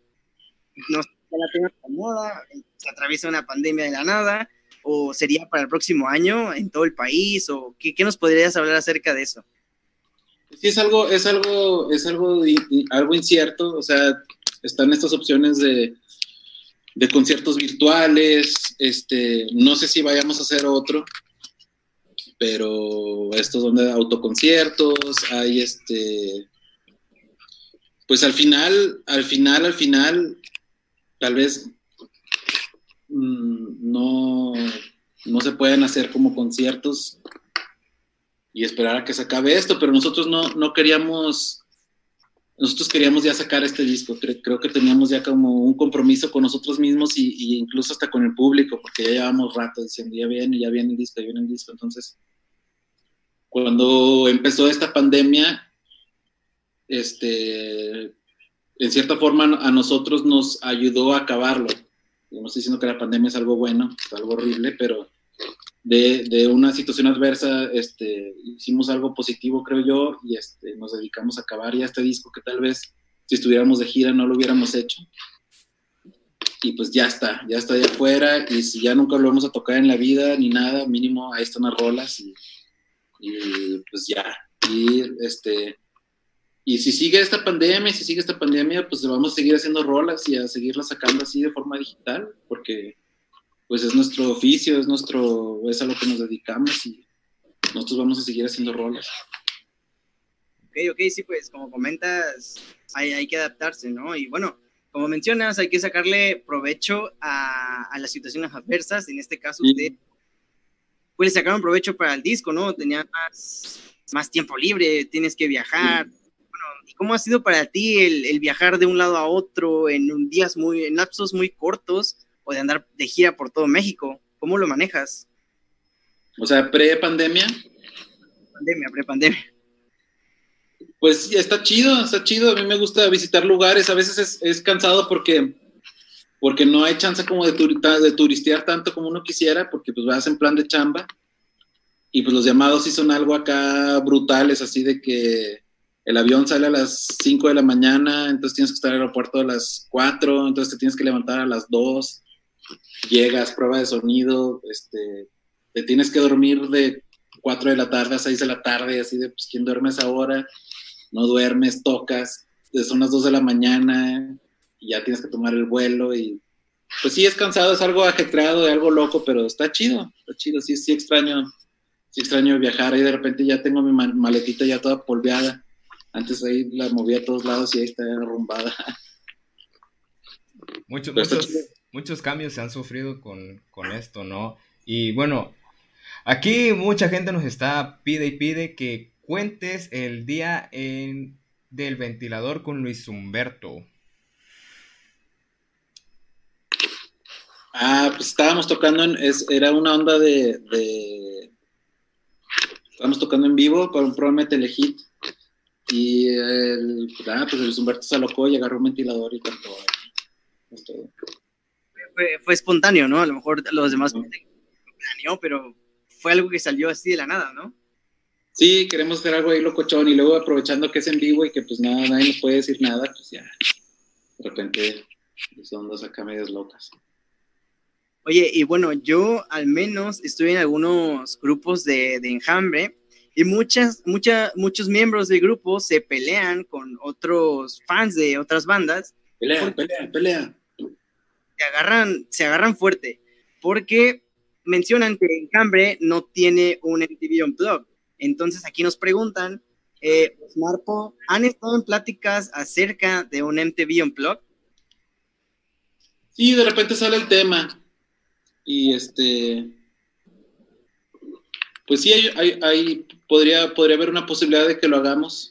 no ya la tengan planeada, se atraviesa una pandemia de la nada, o sería para el próximo año en todo el país, o qué, nos podrías hablar acerca de eso? Sí, es algo, es algo, es algo, algo incierto, o sea, están estas opciones de, de conciertos virtuales, este, no sé si vayamos a hacer otro, pero estos son de autoconciertos, hay este, pues al final, al final, al final, tal vez mm, no, no se pueden hacer como conciertos y esperar a que se acabe esto, pero nosotros no, no queríamos, nosotros queríamos ya sacar este disco, Cre- creo que teníamos ya como un compromiso con nosotros mismos y, incluso hasta con el público, porque ya llevábamos rato diciendo, ya viene, ya viene el disco, ya viene el disco, entonces, cuando empezó esta pandemia, este, en cierta forma a nosotros nos ayudó a acabarlo. No estoy diciendo que la pandemia es algo bueno, es algo horrible, pero de, de una situación adversa, este, hicimos algo positivo, creo yo, y este, nos dedicamos a acabar ya este disco que tal vez si estuviéramos de gira no lo hubiéramos hecho. Y pues ya está, ya está allá afuera, y si ya nunca lo vamos a tocar en la vida ni nada, mínimo ahí están las rolas, y, y pues ya. Y este, y si sigue esta pandemia, si sigue esta pandemia, pues vamos a seguir haciendo rolas y a seguirlas sacando así de forma digital, porque pues es nuestro oficio, es nuestro, es a lo que nos dedicamos y nosotros vamos a seguir haciendo rolas. Ok, ok, sí, pues como comentas, hay, hay que adaptarse, ¿no? Y bueno, como mencionas, hay que sacarle provecho a, a las situaciones adversas. En este caso, Sí. Pues le sacaron provecho para el disco, ¿no? Tenía más, más tiempo libre, tienes que viajar. Bueno, ¿y cómo ha sido para ti el, el viajar de un lado a otro en un días muy, en lapsos muy cortos o de andar de gira por todo México? ¿Cómo lo manejas? O sea, pre-pandemia, Pandemia, prepandemia. pues está chido, está chido. A mí me gusta visitar lugares. A veces es, es cansado porque, porque no hay chance como de, turita- de turistear tanto como uno quisiera, porque pues vas en plan de chamba. Y pues los llamados sí son algo acá brutales, así de que el avión sale a las 5 de la mañana, entonces tienes que estar el aeropuerto a las 4, entonces te tienes que levantar a las 2, llegas, prueba de sonido, este, te tienes que dormir de 4 de la tarde a 6 de la tarde, así de, pues, ¿quién duerme a esa hora? No duermes, tocas, son las 2 de la mañana y ya tienes que tomar el vuelo y pues sí es cansado, es algo ajetreado, algo loco, pero está chido, está chido, sí, sí extraño, sí extraño viajar y de repente ya tengo mi ma- maletita ya toda polveada. Antes ahí la movía a todos lados y ahí está arrumbada. Muchos, muchos cambios se han sufrido con, con esto, ¿no? Y bueno, aquí mucha gente nos está pide y pide que cuentes el día en, del ventilador con Luis Humberto. Ah, pues estábamos tocando, en, es, era una onda de, de- Estábamos tocando en vivo para un programa de Telehit. Y el, ah, pues el Humberto se alocó y agarró un ventilador y cantó. Fue, fue espontáneo, ¿no? A lo mejor los demás lo planeó, pero fue algo que salió así de la nada, ¿no? Sí, queremos hacer algo ahí locochón y luego aprovechando que es en vivo y que pues nada, nadie nos puede decir nada, pues ya. De repente son dos acá medias locas. Oye, y bueno, yo al menos estoy en algunos grupos de, de enjambre y muchas, mucha, muchos miembros del grupo se pelean con otros fans de otras bandas, Pelea, pelea, pelea. se agarran, se agarran fuerte, porque mencionan que enjambre no tiene un MTV Unplugged. Entonces aquí nos preguntan, eh, Marpo, ¿han estado en pláticas acerca de un MTV Unplugged? Sí, de repente sale el tema. Y este. Pues sí, hay, podría, podría haber una posibilidad de que lo hagamos.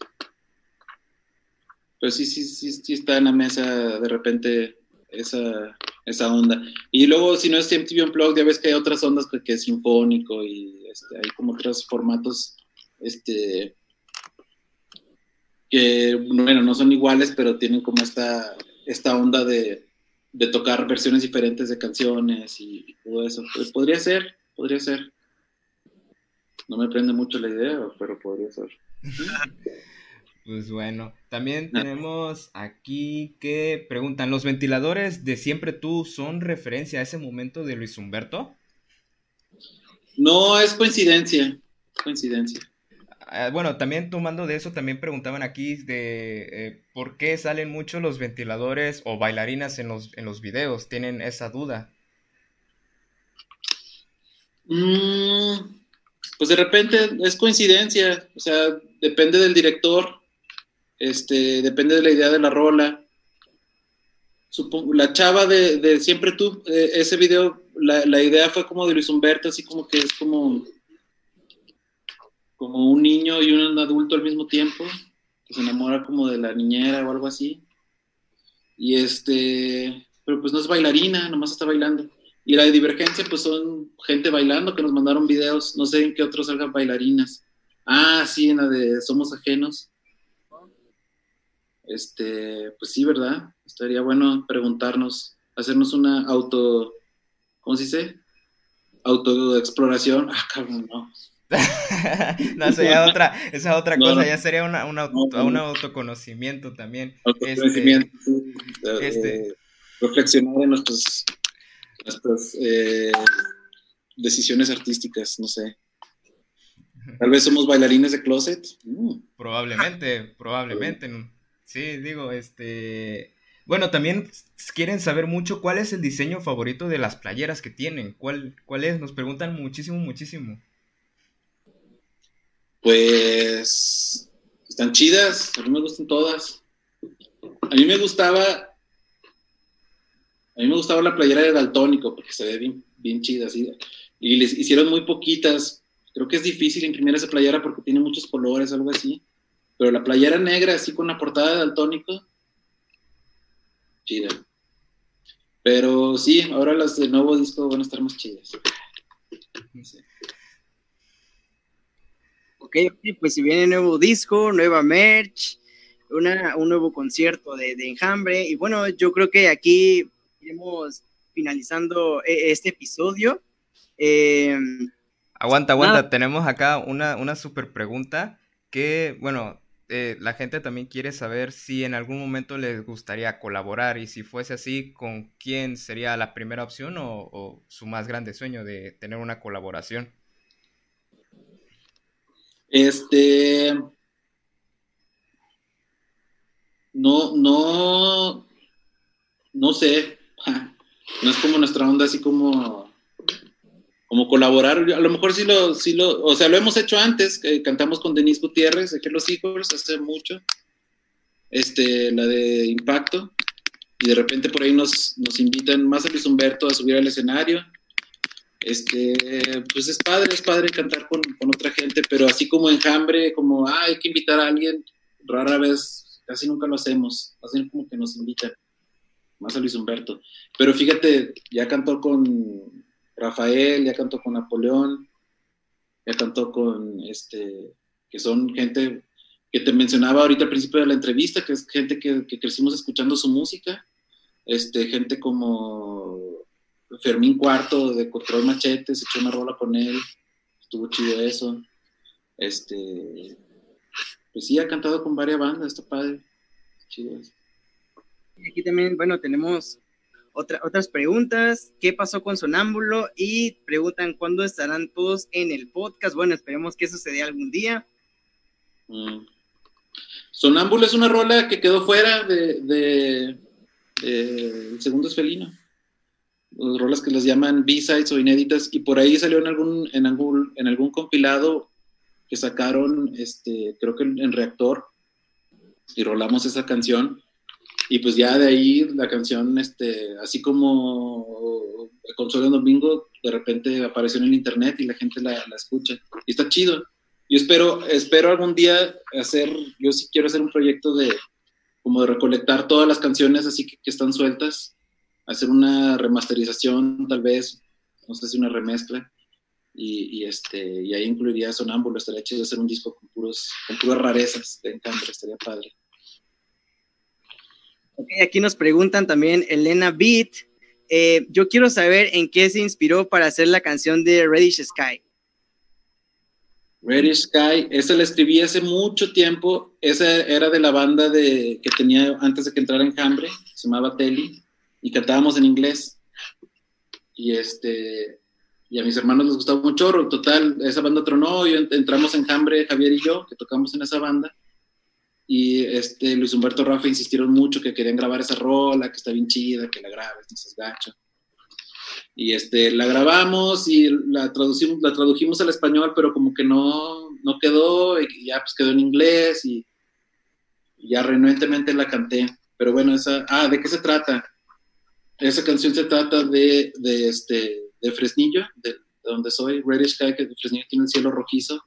Pero sí, sí, sí, sí está en la mesa de repente esa, esa onda. Y luego, si no es MTV Unplugged, ya ves que hay otras ondas que, que es sinfónico y este, hay como otros formatos este, que, bueno, no son iguales, pero tienen como esta, esta onda de, de tocar versiones diferentes de canciones y todo eso. Pues podría ser, podría ser. No me prende mucho la idea, pero podría ser. Pues bueno, también tenemos aquí que preguntan, ¿los ventiladores de Siempre Tú son referencia a ese momento de Luis Humberto? No, es coincidencia. Coincidencia. Ah, bueno, también tomando de eso, también preguntaban aquí de eh, por qué salen mucho los ventiladores o bailarinas en los, en los videos. Tienen esa duda. Mm, pues de repente es coincidencia, o sea, depende del director, este, depende de la idea de la rola. La chava de, de Siempre Tú, eh, ese video, la, la idea fue como de Luis Humberto, así como que es como, como un niño y un adulto al mismo tiempo, que se enamora como de la niñera o algo así. Y este, pero pues no es bailarina, nomás está bailando. Y la de Divergencia, pues son gente bailando que nos mandaron videos. No sé en qué otros salgan bailarinas. Ah, sí, en la de Somos Ajenos. Este, pues sí, ¿verdad? Estaría bueno preguntarnos, hacernos una auto, ¿cómo se dice? autoexploración, ah, cabrón, no. no, sería otra, esa otra No, cosa, no. ya sería una, una No, un no. autoconocimiento también. Autoconocimiento, sí, eh, este- reflexionar en nuestras, nuestras eh, decisiones artísticas, no sé. Tal vez somos bailarines de closet. Mm. Probablemente, probablemente. Sí, digo, este... Bueno, también quieren saber mucho cuál es el diseño favorito de las playeras que tienen. ¿Cuál, cuál es? Nos preguntan muchísimo, muchísimo. Pues están chidas, a mí me gustan todas. A mí me gustaba, a mí me gustaba la playera de Daltónico porque se ve bien, bien chida, así. Y les hicieron muy poquitas. Creo que es difícil imprimir esa playera porque tiene muchos colores, algo así. Pero la playera negra, así con la portada de Daltónico, chida. Pero sí, ahora las del nuevo disco van a estar más chidas. Ok, pues si viene nuevo disco, nueva merch, una, un nuevo concierto de, de Enjambre. Y bueno, yo creo que aquí iremos finalizando eh, este episodio. Eh, Aguanta, aguanta, Nada. tenemos acá una, una super pregunta que, bueno, eh, la gente también quiere saber si en algún momento les gustaría colaborar y si fuese así, ¿con quién sería la primera opción o, o su más grande sueño de tener una colaboración? Este. No, no. No sé. No es como nuestra onda, así como. Como colaborar. A lo mejor sí lo. Sí lo o sea, lo hemos hecho antes. cantamos con Denise Gutiérrez, de Los Hijos, hace mucho. Este, la de Impacto. Y de repente por ahí nos, nos invitan más a Luis Humberto a subir al escenario. Este, pues es padre, es padre cantar con, con otra gente, pero así como enjambre, como ah, hay que invitar a alguien, rara vez, casi nunca lo hacemos, así como que nos invitan, más a Luis Humberto. Pero fíjate, ya cantó con Rafael, ya cantó con Napoleón, ya cantó con este, que son gente que te mencionaba ahorita al principio de la entrevista, que es gente que, que crecimos escuchando su música, este, gente como Fermín Cuarto de Control Machete, se echó una rola con él, estuvo chido eso. Este, pues sí, ha cantado con varias bandas, está padre. Chido eso. aquí también, bueno, tenemos otra, otras preguntas. ¿Qué pasó con Sonámbulo? Y preguntan cuándo estarán todos en el podcast. Bueno, esperemos que eso se dé algún día. Mm. Sonámbulo es una rola que quedó fuera de, de, de El Segundo es Felino. Las rolas que les llaman B-sides o inéditas, y por ahí salió en algún, en algún, en algún compilado que sacaron, este, creo que en Reactor, y rolamos esa canción. Y pues ya de ahí la canción, este, así como Consuelo en Domingo, de repente apareció en el internet y la gente la, la escucha. Y está chido. Yo espero, espero algún día hacer, yo sí quiero hacer un proyecto de como de recolectar todas las canciones así que, que están sueltas, hacer una remasterización tal vez, no sé si una remezcla, y, y este, y ahí incluiría Sonámbulo, estaría chido hacer un disco con puros, con puras rarezas de encanto, estaría padre. Ok, aquí nos preguntan también Elena Beat. eh, yo quiero saber en qué se inspiró para hacer la canción de Reddish Sky. Reddish Sky, esa la escribí hace mucho tiempo, esa era de la banda de, que tenía antes de que entrara en Hambre, se llamaba Telly, y cantábamos en inglés. Y este, y a mis hermanos les gustaba mucho, total, esa banda tronó, y entramos en Hambre, Javier y yo, que tocamos en esa banda, y este, Luis Humberto Rafa insistieron mucho que querían grabar esa rola, que está bien chida, que la grabes, no seas gacho. Y este, la grabamos y la, traducimos, la tradujimos al español, pero como que no, no quedó, y ya pues quedó en inglés y ya renuentemente la canté. Pero bueno, esa, ah, ¿de qué se trata? Esa canción se trata de, de, este, de Fresnillo, de, de donde soy, Reddish Sky, que Fresnillo tiene el cielo rojizo,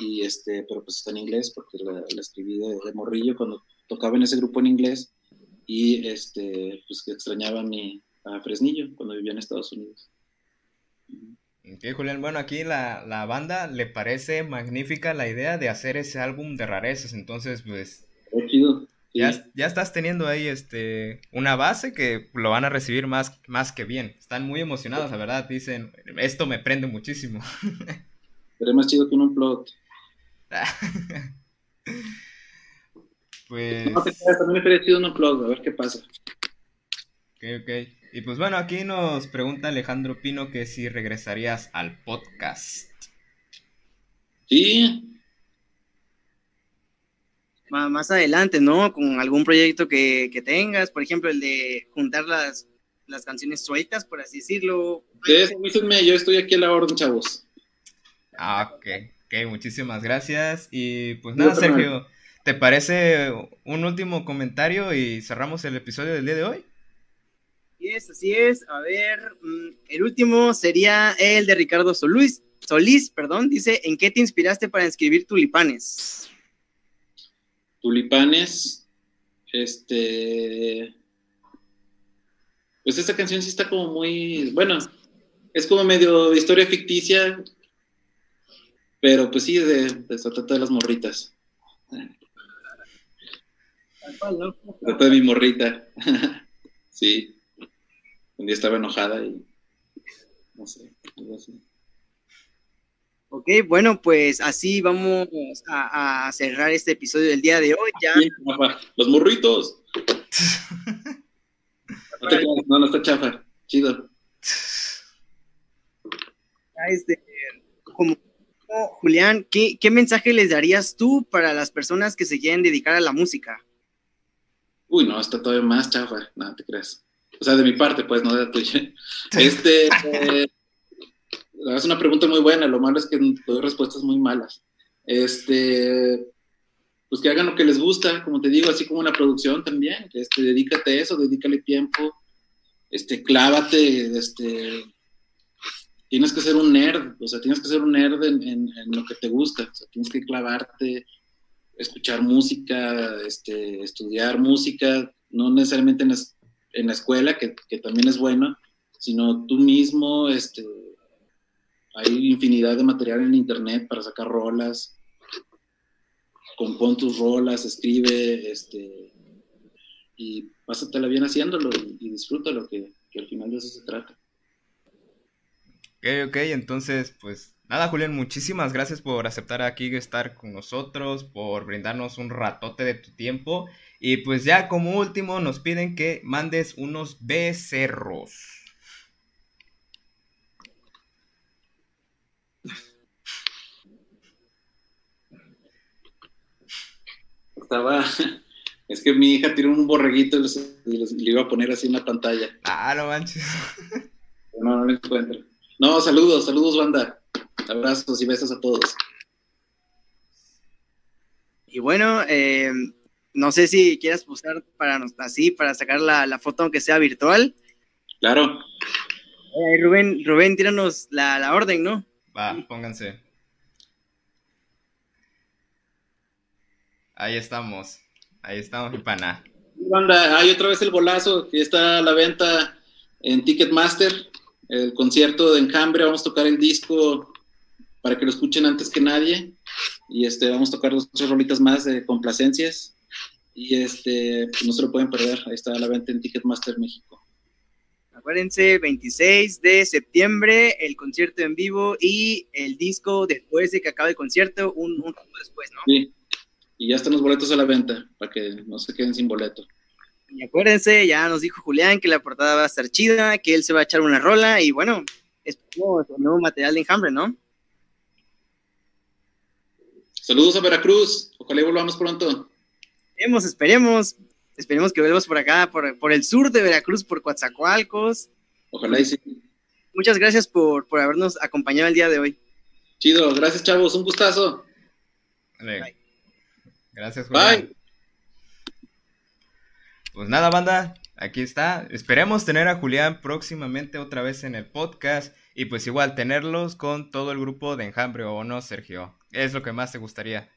y este, pero pues está en inglés porque la, la escribí de, de, morrillo cuando tocaba en ese grupo en inglés. Y este, pues que extrañaba mi, a Fresnillo cuando vivía en Estados Unidos. Ok, Julián, bueno, aquí la, la, banda le parece magnífica la idea de hacer ese álbum de rarezas, entonces pues... Sí, ya, ya estás teniendo ahí este una base que lo van a recibir más, más que bien. Están muy emocionados, la verdad. Dicen, esto me prende muchísimo. Seré más chido que un plot. pues. No también me chido un upload, a ver qué pasa. Ok, ok. Y pues bueno, aquí nos pregunta Alejandro Pino que si regresarías al podcast. Sí, Más adelante, ¿no? Con algún proyecto que, que tengas, por ejemplo, el de juntar las, las canciones sueltas, por así decirlo. ustedes yo estoy aquí a la orden, chavos. Ah, ok. Ok, muchísimas gracias. Y pues nada. Sergio, ¿te parece un último comentario y cerramos el episodio del día de hoy? Así es, así es. A ver, mm, el último sería el de Ricardo Solís. Solís, perdón, dice, ¿en qué te inspiraste para escribir tulipanes? Tulipanes, este... Pues esta canción sí está como muy, bueno, es como medio historia ficticia, pero pues sí, de, de- se trata de las morritas. Trata de mi morrita. sí. Un día estaba enojada y no sé, algo así. Ok, bueno, pues así vamos a, a cerrar este episodio del día de hoy. Ya Sí. Los morritos. No, te no, no está chafa. Chido. Este, como, como, Julián, ¿qué, ¿qué mensaje les darías tú para las personas que se quieren dedicar a la música? Uy, no, está todavía más chafa. No, te creas. O sea, de mi parte, pues, no de la tuya. Este, eh, es una pregunta muy buena. Lo malo es que doy respuestas muy malas. Este, pues que hagan lo que les gusta, como te digo, así como la producción también. Este, dedícate a eso, dedícale tiempo. Este, clávate, este, tienes que ser un nerd, o sea, tienes que ser un nerd en, lo que te gusta, o sea, tienes que clavarte, escuchar música, este, estudiar música, no necesariamente en la, en la escuela, que, que, también es bueno, sino tú mismo, este, hay infinidad de material en internet para sacar rolas, compón tus rolas, escribe, este, y pásatela bien haciéndolo y, y disfrútalo, que, que al final de eso se trata. Ok, ok, entonces, pues nada, Julián, muchísimas gracias por aceptar aquí estar con nosotros, por brindarnos un ratote de tu tiempo. Y pues ya como último nos piden que mandes unos becerros. Estaba, es que mi hija tiró un borreguito y, los, y los, le iba a poner así en la pantalla. Ah, no manches. No, no lo encuentro. No, saludos, saludos, banda. Abrazos y besos a todos. Y bueno, eh, no sé si quieras posar para así, para sacar la, la, foto aunque sea virtual. Claro. Eh, Rubén, Rubén, tíranos la, la orden, ¿no? Va, pónganse. Ahí estamos. Ahí estamos, mi pana. Banda, hay otra vez el bolazo que está a la venta en Ticketmaster. El concierto de Enjambre. Vamos a tocar el disco para que lo escuchen antes que nadie. Y este, vamos a tocar dos tres rolitas más de complacencias. Y este, pues no se lo pueden perder. Ahí está a la venta en Ticketmaster México. Acuérdense, 26 de septiembre, el concierto en vivo y el disco después de que acabe el concierto, un, un después, ¿no? Sí. Y ya están los boletos a la venta, para que no se queden sin boleto. Y acuérdense, ya nos dijo Julián que la portada va a estar chida, que él se va a echar una rola y bueno, es nuevo material de enjambre, ¿no? Saludos a Veracruz, ojalá volvamos pronto. Esperemos, esperemos, esperemos que vuelvas por acá, por, por el sur de Veracruz, por Coatzacoalcos. Ojalá y sí. Muchas gracias por, por habernos acompañado el día de hoy. Chido, gracias chavos, un gustazo. Bye. Gracias, Julián. Bye. Pues nada, banda, aquí está. Esperemos tener a Julián próximamente otra vez en el podcast. Y pues igual, tenerlos con todo el grupo de Enjambre, ¿o no, Sergio? Es lo que más te gustaría.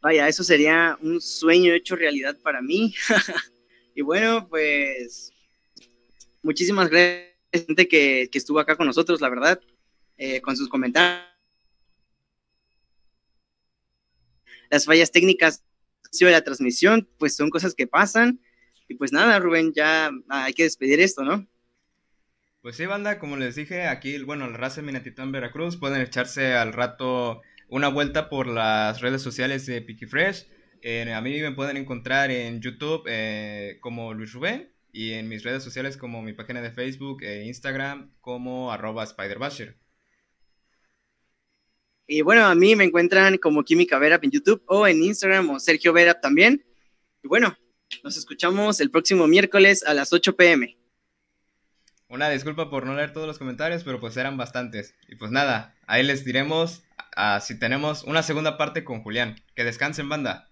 Vaya, eso sería un sueño hecho realidad para mí. y bueno, pues muchísimas gracias a la gente que, que, estuvo acá con nosotros, la verdad, eh, con sus comentarios. Las fallas técnicas de la transmisión, pues son cosas que pasan. Y pues nada, Rubén, ya hay que despedir esto, ¿no? Pues sí, banda, como les dije, aquí, bueno, la raza de Minatitán Veracruz, pueden echarse al rato una vuelta por las redes sociales de Picky Fresh. a mí me pueden encontrar en YouTube eh, como Luis Rubén y en mis redes sociales como mi página de Facebook e Instagram como arroba SpiderBasher. Y bueno, a mí me encuentran como Química Verap en YouTube o en Instagram o Sergio Verap también. Y bueno, nos escuchamos el próximo miércoles a las 8 pm. Una disculpa por no leer todos los comentarios, pero pues eran bastantes. Y pues nada, ahí les diremos si tenemos una segunda parte con Julián. Que descansen, banda.